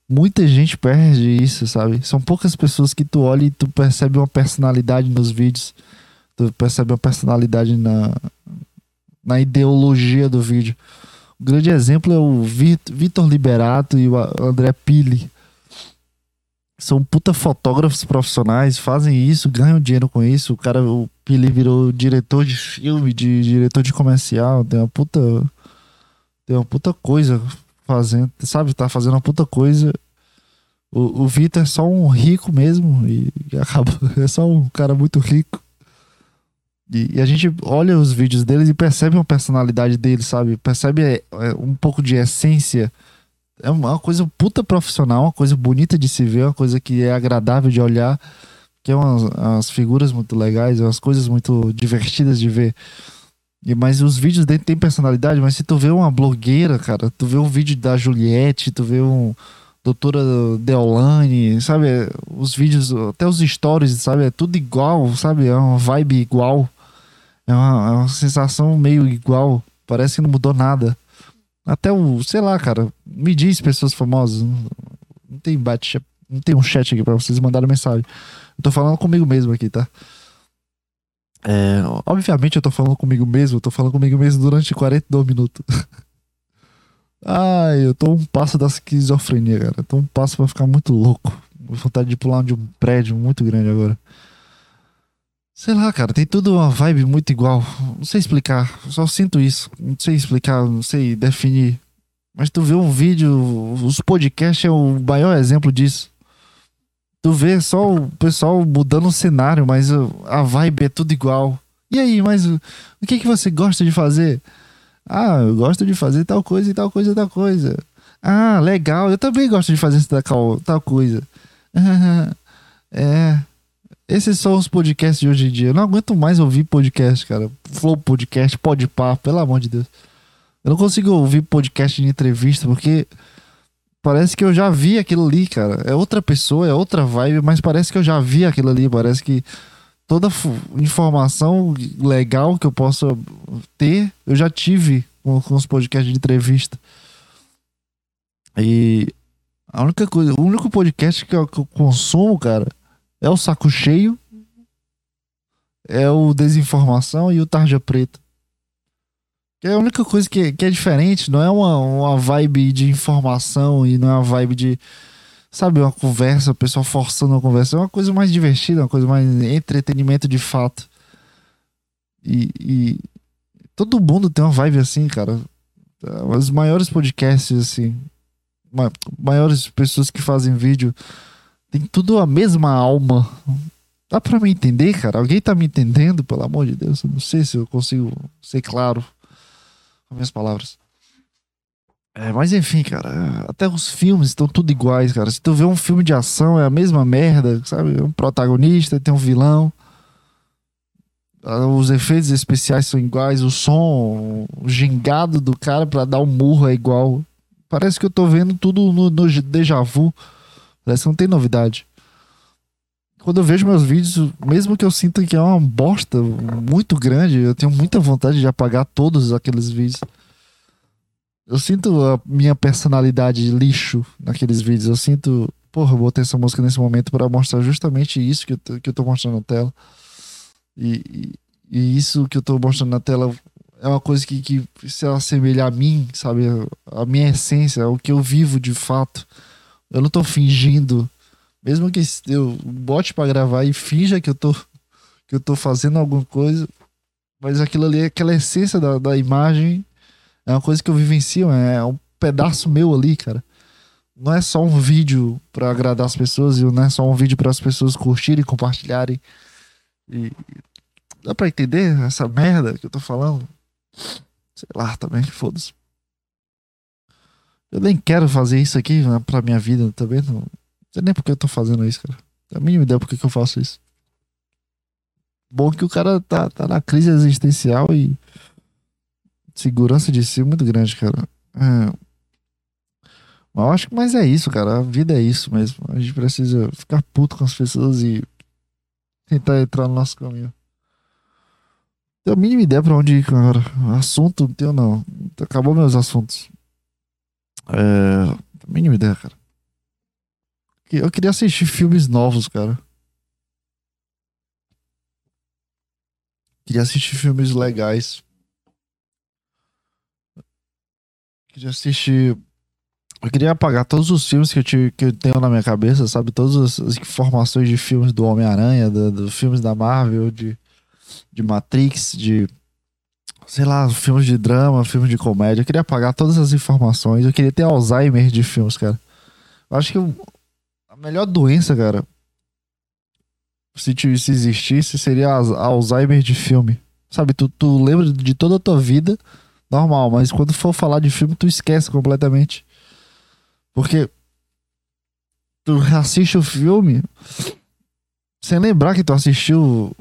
muita gente perde isso, sabe? São poucas pessoas que tu olha e tu percebe uma personalidade nos vídeos, tu percebe uma personalidade na, na ideologia do vídeo. O grande exemplo é o Vitor Liberato e o André Pili são puta fotógrafos profissionais, fazem isso, ganham dinheiro com isso. O cara, o Pili virou diretor de filme, de diretor de comercial, tem uma puta. Tem uma puta coisa fazendo, sabe? Tá fazendo uma puta coisa. O, o Vitor é só um rico mesmo e, acaba. É só um cara muito rico. E, e, a gente olha os vídeos deles e percebe uma personalidade dele, sabe? Percebe é, é, um pouco de essência é uma coisa puta profissional, uma coisa bonita de se ver, uma coisa que é agradável de olhar, que é umas, umas figuras muito legais, umas coisas muito divertidas de ver. Mas os vídeos dele tem personalidade, mas se tu vê uma blogueira, cara, tu vê um vídeo da Juliette, tu vê um doutora Deolane, sabe? Os vídeos, até os stories, sabe? É tudo igual, sabe? É uma vibe igual. É uma, é uma sensação meio igual. Parece que não mudou nada. Até o, sei lá, cara, me diz pessoas famosas. Não tem bate, não tem um chat aqui pra vocês mandarem mensagem. Eu tô falando comigo mesmo aqui, tá? É, obviamente eu tô falando comigo mesmo, eu tô falando comigo mesmo durante 42 minutos. Ai, eu tô um passo da esquizofrenia, cara. Eu tô um passo pra ficar muito louco. vontade de pular de um prédio muito grande agora. Sei lá, cara, tem tudo uma vibe muito igual. Não sei explicar, só sinto isso. Não sei explicar, não sei definir. Mas tu vê um vídeo, os podcasts é o maior exemplo disso. Tu vê só o pessoal mudando o cenário, mas a vibe é tudo igual. E aí, mas o que que você gosta de fazer? Ah, eu gosto de fazer tal coisa e tal coisa e tal coisa. Ah, legal, eu também gosto de fazer tal, tal coisa. é, esses são os podcasts de hoje em dia. Eu não aguento mais ouvir podcast, cara. Flow podcast, podpar, pelo amor de Deus. Eu não consigo ouvir podcast de entrevista porque parece que eu já vi aquilo ali, cara. É outra pessoa, é outra vibe, mas parece que eu já vi aquilo ali. Parece que toda informação legal que eu possa ter, eu já tive com, com os podcasts de entrevista. E a única coisa, o único podcast que eu, que eu consumo, cara é o saco cheio, é o desinformação e o tarja preta. É a única coisa que, que é diferente, não é uma, uma vibe de informação e não é uma vibe de, sabe, uma conversa, o pessoal forçando uma conversa. É uma coisa mais divertida, uma coisa mais entretenimento de fato. E, e todo mundo tem uma vibe assim, cara. Os maiores podcasts, assim, maiores pessoas que fazem vídeo tem tudo a mesma alma. Dá pra me entender, cara? Alguém tá me entendendo, pelo amor de Deus? Eu não sei se eu consigo ser claro com minhas palavras. É, mas enfim, cara, até os filmes estão tudo iguais, cara. Se tu vê um filme de ação, é a mesma merda, sabe? Um protagonista, tem um vilão. Ah, Os efeitos especiais são iguais, o som, o gingado do cara pra dar um murro é igual. Parece que eu tô vendo tudo no, no déjà vu. Parece que não tem novidade. Quando eu vejo meus vídeos, mesmo que eu sinta que é uma bosta muito grande, eu tenho muita vontade de apagar todos aqueles vídeos. Eu sinto a minha personalidade lixo naqueles vídeos. Eu sinto, porra, eu botei essa música nesse momento para mostrar justamente isso que eu, tô, que eu tô mostrando na tela. E, e, e isso que eu tô mostrando na tela é uma coisa que, que se assemelha a mim, sabe? A minha essência, o que eu vivo de fato. Eu não tô fingindo. Mesmo que eu bote pra gravar e finja que eu tô, que eu tô fazendo alguma coisa, mas aquilo ali, aquela essência da, da imagem, é uma coisa que eu vivencio, é um pedaço meu ali, cara. Não é só um vídeo pra agradar as pessoas, não é só um vídeo para as pessoas curtirem, compartilharem. E dá pra entender essa merda que eu tô falando? Sei lá também, foda-se. Eu nem quero fazer isso aqui né, pra minha vida também. Não sei nem por que eu tô fazendo isso, cara. Tenho a mínima ideia por que, eu faço isso. Bom que o cara tá, tá na crise existencial e segurança de si muito grande, cara. É. Mas eu acho que mais é isso, cara. A vida é isso mesmo. A gente precisa ficar puto com as pessoas e tentar entrar no nosso caminho. Tenho a mínima ideia pra onde ir, cara. Assunto, não tenho não. Acabou meus assuntos. É. A mínima ideia, cara. Eu queria assistir filmes novos, cara. Queria assistir filmes legais. Queria assistir. Eu queria apagar todos os filmes que eu, tive, que eu tenho na minha cabeça, sabe? Todas as, informações de filmes do Homem-Aranha, dos do filmes da Marvel, de, de Matrix, de. Sei lá, filmes de drama, filmes de comédia. Eu queria apagar todas as informações. Eu queria ter Alzheimer de filmes, cara. Eu acho que a melhor doença, cara, se, se existisse, seria az- Alzheimer de filme. Sabe, tu, tu lembra de toda a tua vida, normal, mas quando for falar de filme, tu esquece completamente. Porque tu assiste o filme sem lembrar que tu assistiu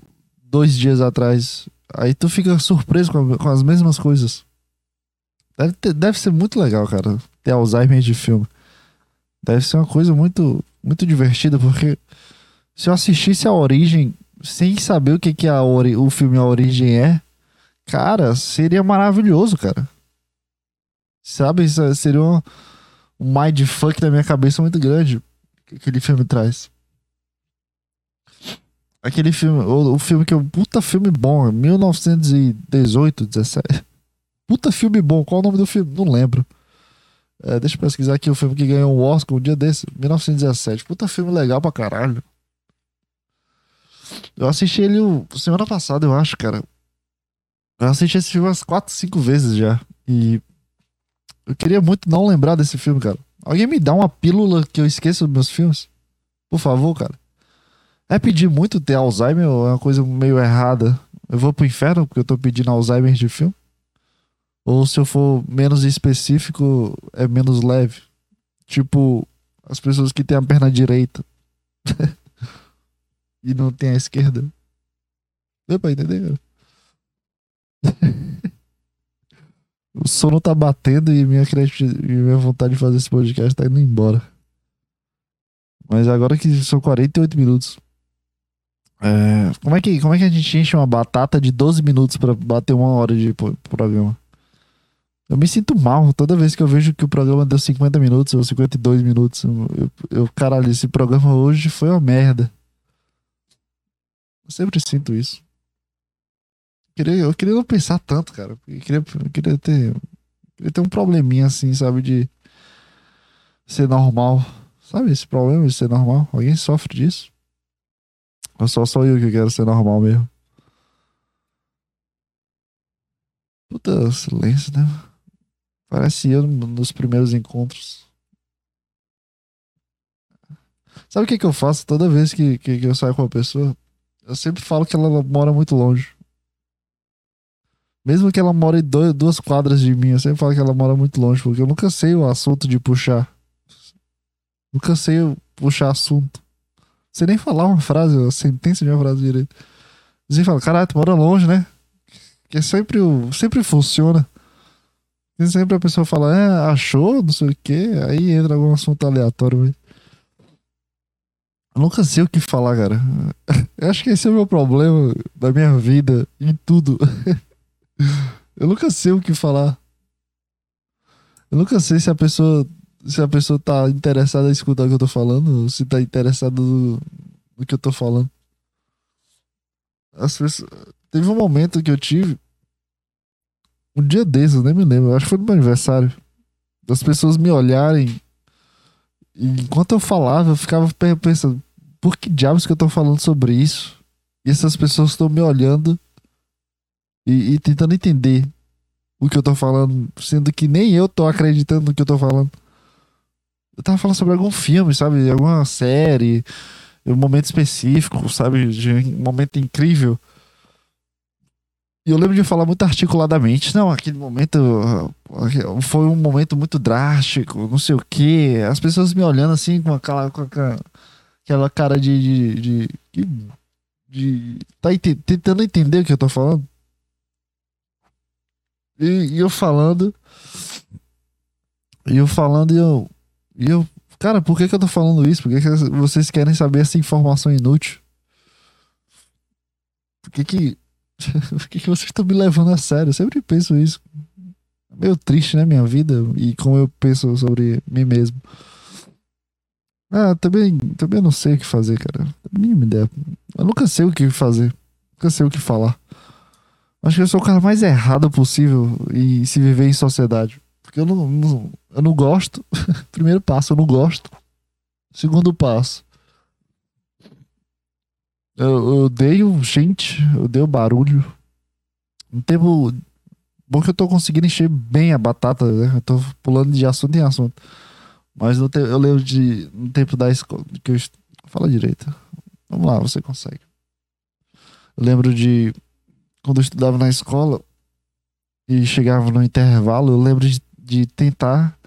dois dias atrás. Aí tu fica surpreso com, a- com as mesmas coisas. Deve, ter- deve ser muito legal, cara, ter Alzheimer de filme. Deve ser uma coisa muito, muito divertida, porque se eu assistisse a origem sem saber o que, que a ori o filme A Origem é, cara, seria maravilhoso, cara. Sabe? Isso seria um, um mindfuck na minha cabeça muito grande que aquele filme traz. Aquele filme, o, o filme que é um puta filme bom, 1918, 17. Puta filme bom, qual o nome do filme? Não lembro. É, deixa eu pesquisar aqui o filme que ganhou um Oscar um dia desse, 1917. Puta filme legal pra caralho. Eu assisti ele o- semana passada, eu acho, cara. Eu assisti esse filme umas 4, 5 vezes já. E eu queria muito não lembrar desse filme, cara. Alguém me dá uma pílula que eu esqueça dos meus filmes? Por favor, cara. É pedir muito ter Alzheimer ou é uma coisa meio errada? Eu vou pro inferno porque eu tô pedindo Alzheimer de filme? Ou se eu for menos específico, é menos leve? Tipo, as pessoas que têm a perna direita e não tem a esquerda. Deu pra entender? O sono tá batendo e minha, e minha vontade de fazer esse podcast tá indo embora. Mas agora que são 48 minutos. É, como, é que, como é que a gente enche uma batata de 12 minutos pra bater uma hora de programa? Eu me sinto mal toda vez que eu vejo que o programa deu 50 minutos ou 52 minutos. Eu, eu, eu- caralho, esse programa hoje foi uma merda. Eu sempre sinto isso. Queria, eu queria não pensar tanto, cara. Eu queria, eu queria ter. Queria ter um probleminha assim, sabe? De ser normal. Sabe esse problema de ser normal? Alguém sofre disso? Ou só só eu que quero ser normal mesmo? Puta silêncio, né? Parece eu no- nos primeiros encontros. Sabe o que, que eu faço toda vez que, que, que eu saio com uma pessoa? Eu sempre falo que ela mora muito longe. Mesmo que ela mora em dois, duas quadras de mim, eu sempre falo que ela mora muito longe, porque eu nunca sei o assunto de puxar. Nunca sei puxar assunto. Sei nem falar uma frase, a sentença de uma frase direito. Você fala, caralho, tu mora longe, né? Que sempre, sempre funciona. Sempre a pessoa fala, é, achou, não sei o quê. Aí entra algum assunto aleatório. Véio. Eu nunca sei o que falar, cara. Eu acho que esse é o meu problema da minha vida, em tudo. Eu nunca sei o que falar. Eu nunca sei se a pessoa se a pessoa tá interessada em escutar o que eu tô falando, ou se tá interessada no, no que eu tô falando. As pessoas... Teve um momento que eu tive. Um dia desses, eu nem me lembro. Acho que foi no meu aniversário. Das pessoas me olharem. E enquanto eu falava, eu ficava pensando: por que diabos que eu tô falando sobre isso? E essas pessoas estão me olhando e, e, tentando entender o que eu tô falando, sendo que nem eu tô acreditando no que eu tô falando. Eu tava falando sobre algum filme, sabe? Alguma série, um momento específico, sabe? De um momento incrível. E eu lembro de falar muito articuladamente. Não, aquele momento foi um momento muito drástico, não sei o quê. As pessoas me olhando assim com aquela, com aquela cara de. de, de, de tá tentando entender o que eu tô falando. E, e eu falando. E eu falando e eu. E eu. Cara, por que, que eu tô falando isso? Por que, que vocês querem saber essa informação inútil? Por que que. por que, que vocês estão me levando a sério? Eu sempre penso isso. É meio triste, né? Minha vida e como eu penso sobre mim mesmo. Ah, também, também não sei o que fazer, cara. Mínima ideia. Eu nunca sei o que fazer. Nunca sei o que falar. Acho que eu sou o cara mais errado possível em se viver em sociedade. Porque eu não, não eu não gosto. Primeiro passo, eu não gosto. Segundo passo. Eu, odeio gente, eu odeio barulho. Um tempo. Bom que eu tô conseguindo encher bem a batata, né? Eu tô pulando de assunto em assunto. Mas no te, eu lembro de. No tempo da escola. Que eu, fala direito. Vamos lá, você consegue. Eu lembro de quando eu estudava na escola e chegava no intervalo, eu lembro de, de tentar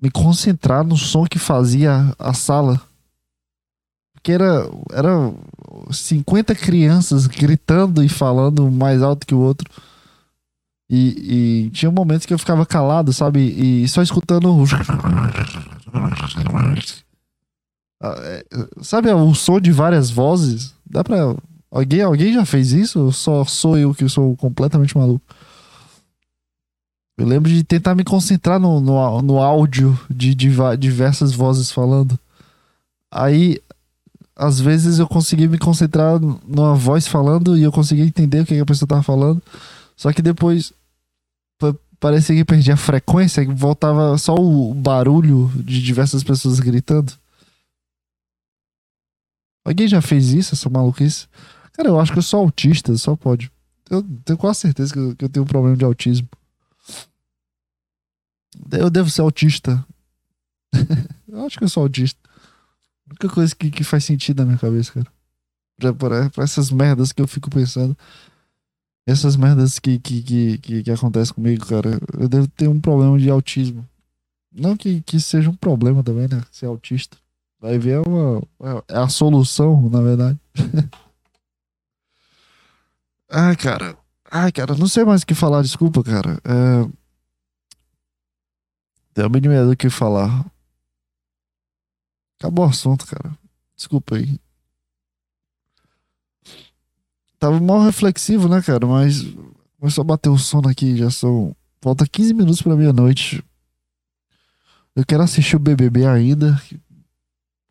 me concentrar no som que fazia a sala. Porque era, era 50 crianças gritando e falando mais alto que o outro. E, e tinha momentos que eu ficava calado, sabe? E só escutando. Ah, é, sabe o som de várias vozes? Dá pra Alguém, alguém já fez isso? Ou só sou eu que sou completamente maluco? Eu lembro de tentar me concentrar no, no, no áudio de, de diversas vozes falando. Aí, às vezes eu conseguia me concentrar numa voz falando e eu conseguia entender o que a pessoa tava falando. Só que depois parecia que perdia a frequência, que voltava só o barulho de diversas pessoas gritando. Alguém já fez isso, essa maluquice? Cara, eu acho que eu sou autista, só pode. Eu tenho quase certeza que eu, que eu tenho um problema de autismo. Eu devo ser autista. eu acho que eu sou autista. Única coisa que, que faz sentido na minha cabeça, cara. Pra, pra, pra essas merdas que eu fico pensando. Essas merdas que, que, que, que, que acontecem comigo, cara. Eu devo ter um problema de autismo. Não que, que seja um problema também, né? Ser autista. Vai ver é, uma, é a solução, na verdade. Ai, cara. Ai, cara, não sei mais o que falar, desculpa, cara. É... Tenho bem medo do que falar. Acabou o assunto, cara. Desculpa aí. Tava mal reflexivo, né, cara? Mas começou a bater o sono aqui. Já são. Falta 15 minutos pra meia-noite. Eu quero assistir o BBB ainda.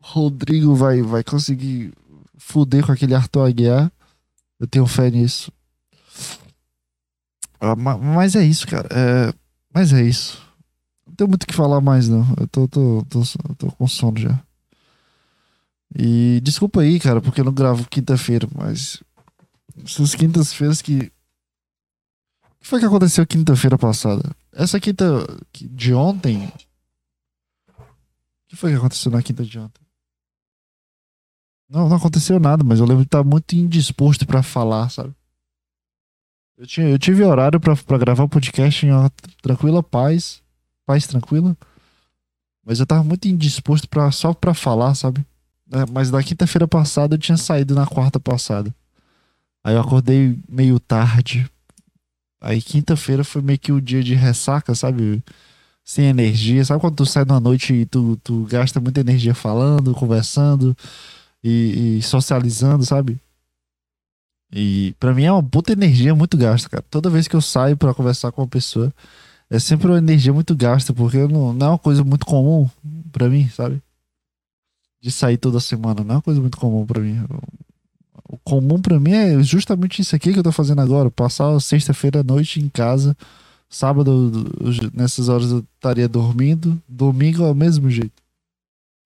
Rodrigo vai, vai conseguir fuder com aquele Arthur Aguiar. Eu tenho fé nisso. Ah, mas é isso, cara. É, mas é isso. Não tenho muito o que falar mais, não. Eu tô, tô, tô, tô com sono já. E desculpa aí, cara, porque eu não gravo quinta-feira, mas. Essas quintas-feiras que. O que foi que aconteceu quinta-feira passada? Essa quinta de ontem. O que foi que aconteceu na quinta de ontem? Não, não aconteceu nada, mas eu lembro de estar muito indisposto para falar, sabe? Eu, tinha, eu tive horário para gravar o podcast em uma tranquila paz. Paz tranquila. Mas eu tava muito indisposto pra, só pra falar, sabe? É, mas na quinta-feira passada eu tinha saído na quarta passada. Aí eu acordei meio tarde. Aí quinta-feira foi meio que o dia de ressaca, sabe? Sem energia. Sabe quando tu sai numa noite e tu, tu gasta muita energia falando, conversando e, e socializando, sabe? E para mim é uma puta energia muito gasta, cara. Toda vez que eu saio para conversar com uma pessoa, é sempre uma energia muito gasta, porque não, não é uma coisa muito comum para mim, sabe? De sair toda semana, não é uma coisa muito comum para mim. O comum para mim é justamente isso aqui que eu tô fazendo agora. Passar sexta-feira à noite em casa. Sábado, nessas horas eu estaria dormindo. Domingo é o mesmo jeito.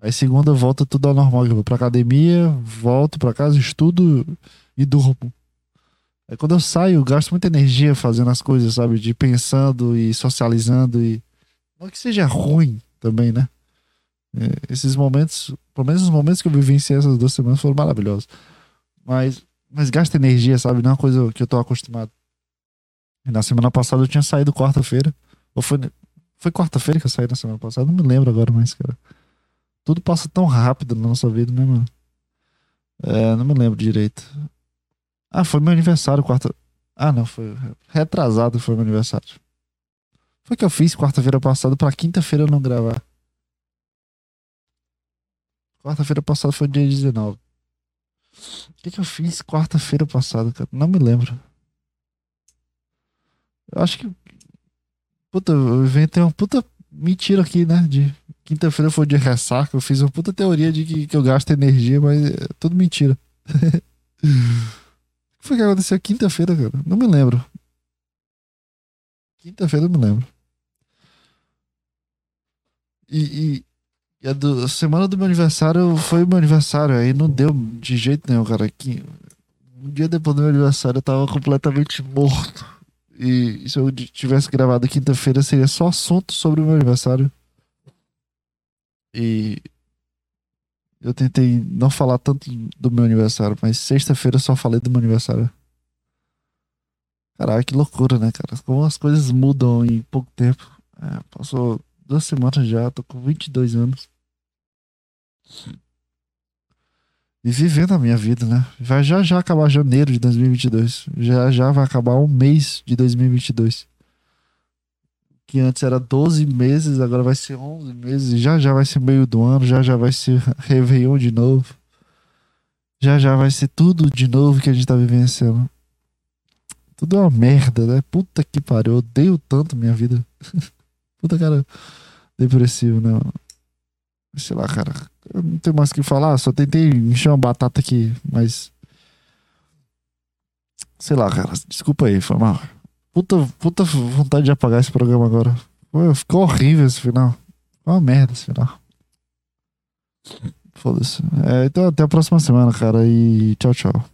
Aí segunda volta tudo ao normal. Eu vou pra academia, volto pra casa, estudo e durmo. Aí quando eu saio, eu gasto muita energia fazendo as coisas, sabe? De pensando e socializando e. Não que seja ruim também, né? É, esses momentos, pelo menos os momentos que eu vivenciei essas duas semanas foram maravilhosos. Mas, mas gasta energia, sabe? Não é uma coisa que eu tô acostumado. E na semana passada eu tinha saído quarta-feira. Ou foi, foi quarta-feira que eu saí na semana passada? Não me lembro agora mais, cara. Tudo passa tão rápido na nossa vida, né, mano? É, não me lembro direito. Ah, foi meu aniversário quarta. Ah, não, foi retrasado foi meu aniversário. Foi que eu fiz quarta-feira passada pra quinta-feira eu não gravar. Quarta-feira passada foi dia 19. O que, que eu fiz quarta-feira passada, cara? Não me lembro. Eu acho que. Puta, eu inventei uma puta mentira aqui, né? De quinta-feira foi de ressaca. Eu fiz uma puta teoria de que, que eu gasto energia, mas é tudo mentira. o que foi que aconteceu quinta-feira, cara? Não me lembro. Quinta-feira eu me lembro. E, e a do, semana do meu aniversário foi o meu aniversário, aí não deu de jeito nenhum, cara. Que, um dia depois do meu aniversário eu tava completamente morto. E se eu tivesse gravado quinta-feira seria só assunto sobre o meu aniversário. E eu tentei não falar tanto do meu aniversário, mas sexta-feira eu só falei do meu aniversário. Caralho, que loucura, né, cara? Como as coisas mudam em pouco tempo. É, passou duas semanas já, tô com 22 anos. E vivendo a minha vida, né? Vai já já acabar janeiro de 2022. Já já vai acabar um mês de 2022. Que antes era 12 meses, agora vai ser 11 meses. Já já vai ser meio do ano, já já vai ser Réveillon de novo. Já já vai ser tudo de novo que a gente tá vivenciando. Tudo é uma merda, né? Puta que pariu. Eu odeio tanto minha vida. Puta cara depressivo, né? Sei lá, cara. Eu não tenho mais o que falar, só tentei encher uma batata aqui, mas. Sei lá, cara. Desculpa aí, foi mal. Puta, puta vontade de apagar esse programa agora. Ficou horrível esse final. Ficou uma merda esse final. Foda-se. É, então até a próxima semana, cara. E tchau, tchau.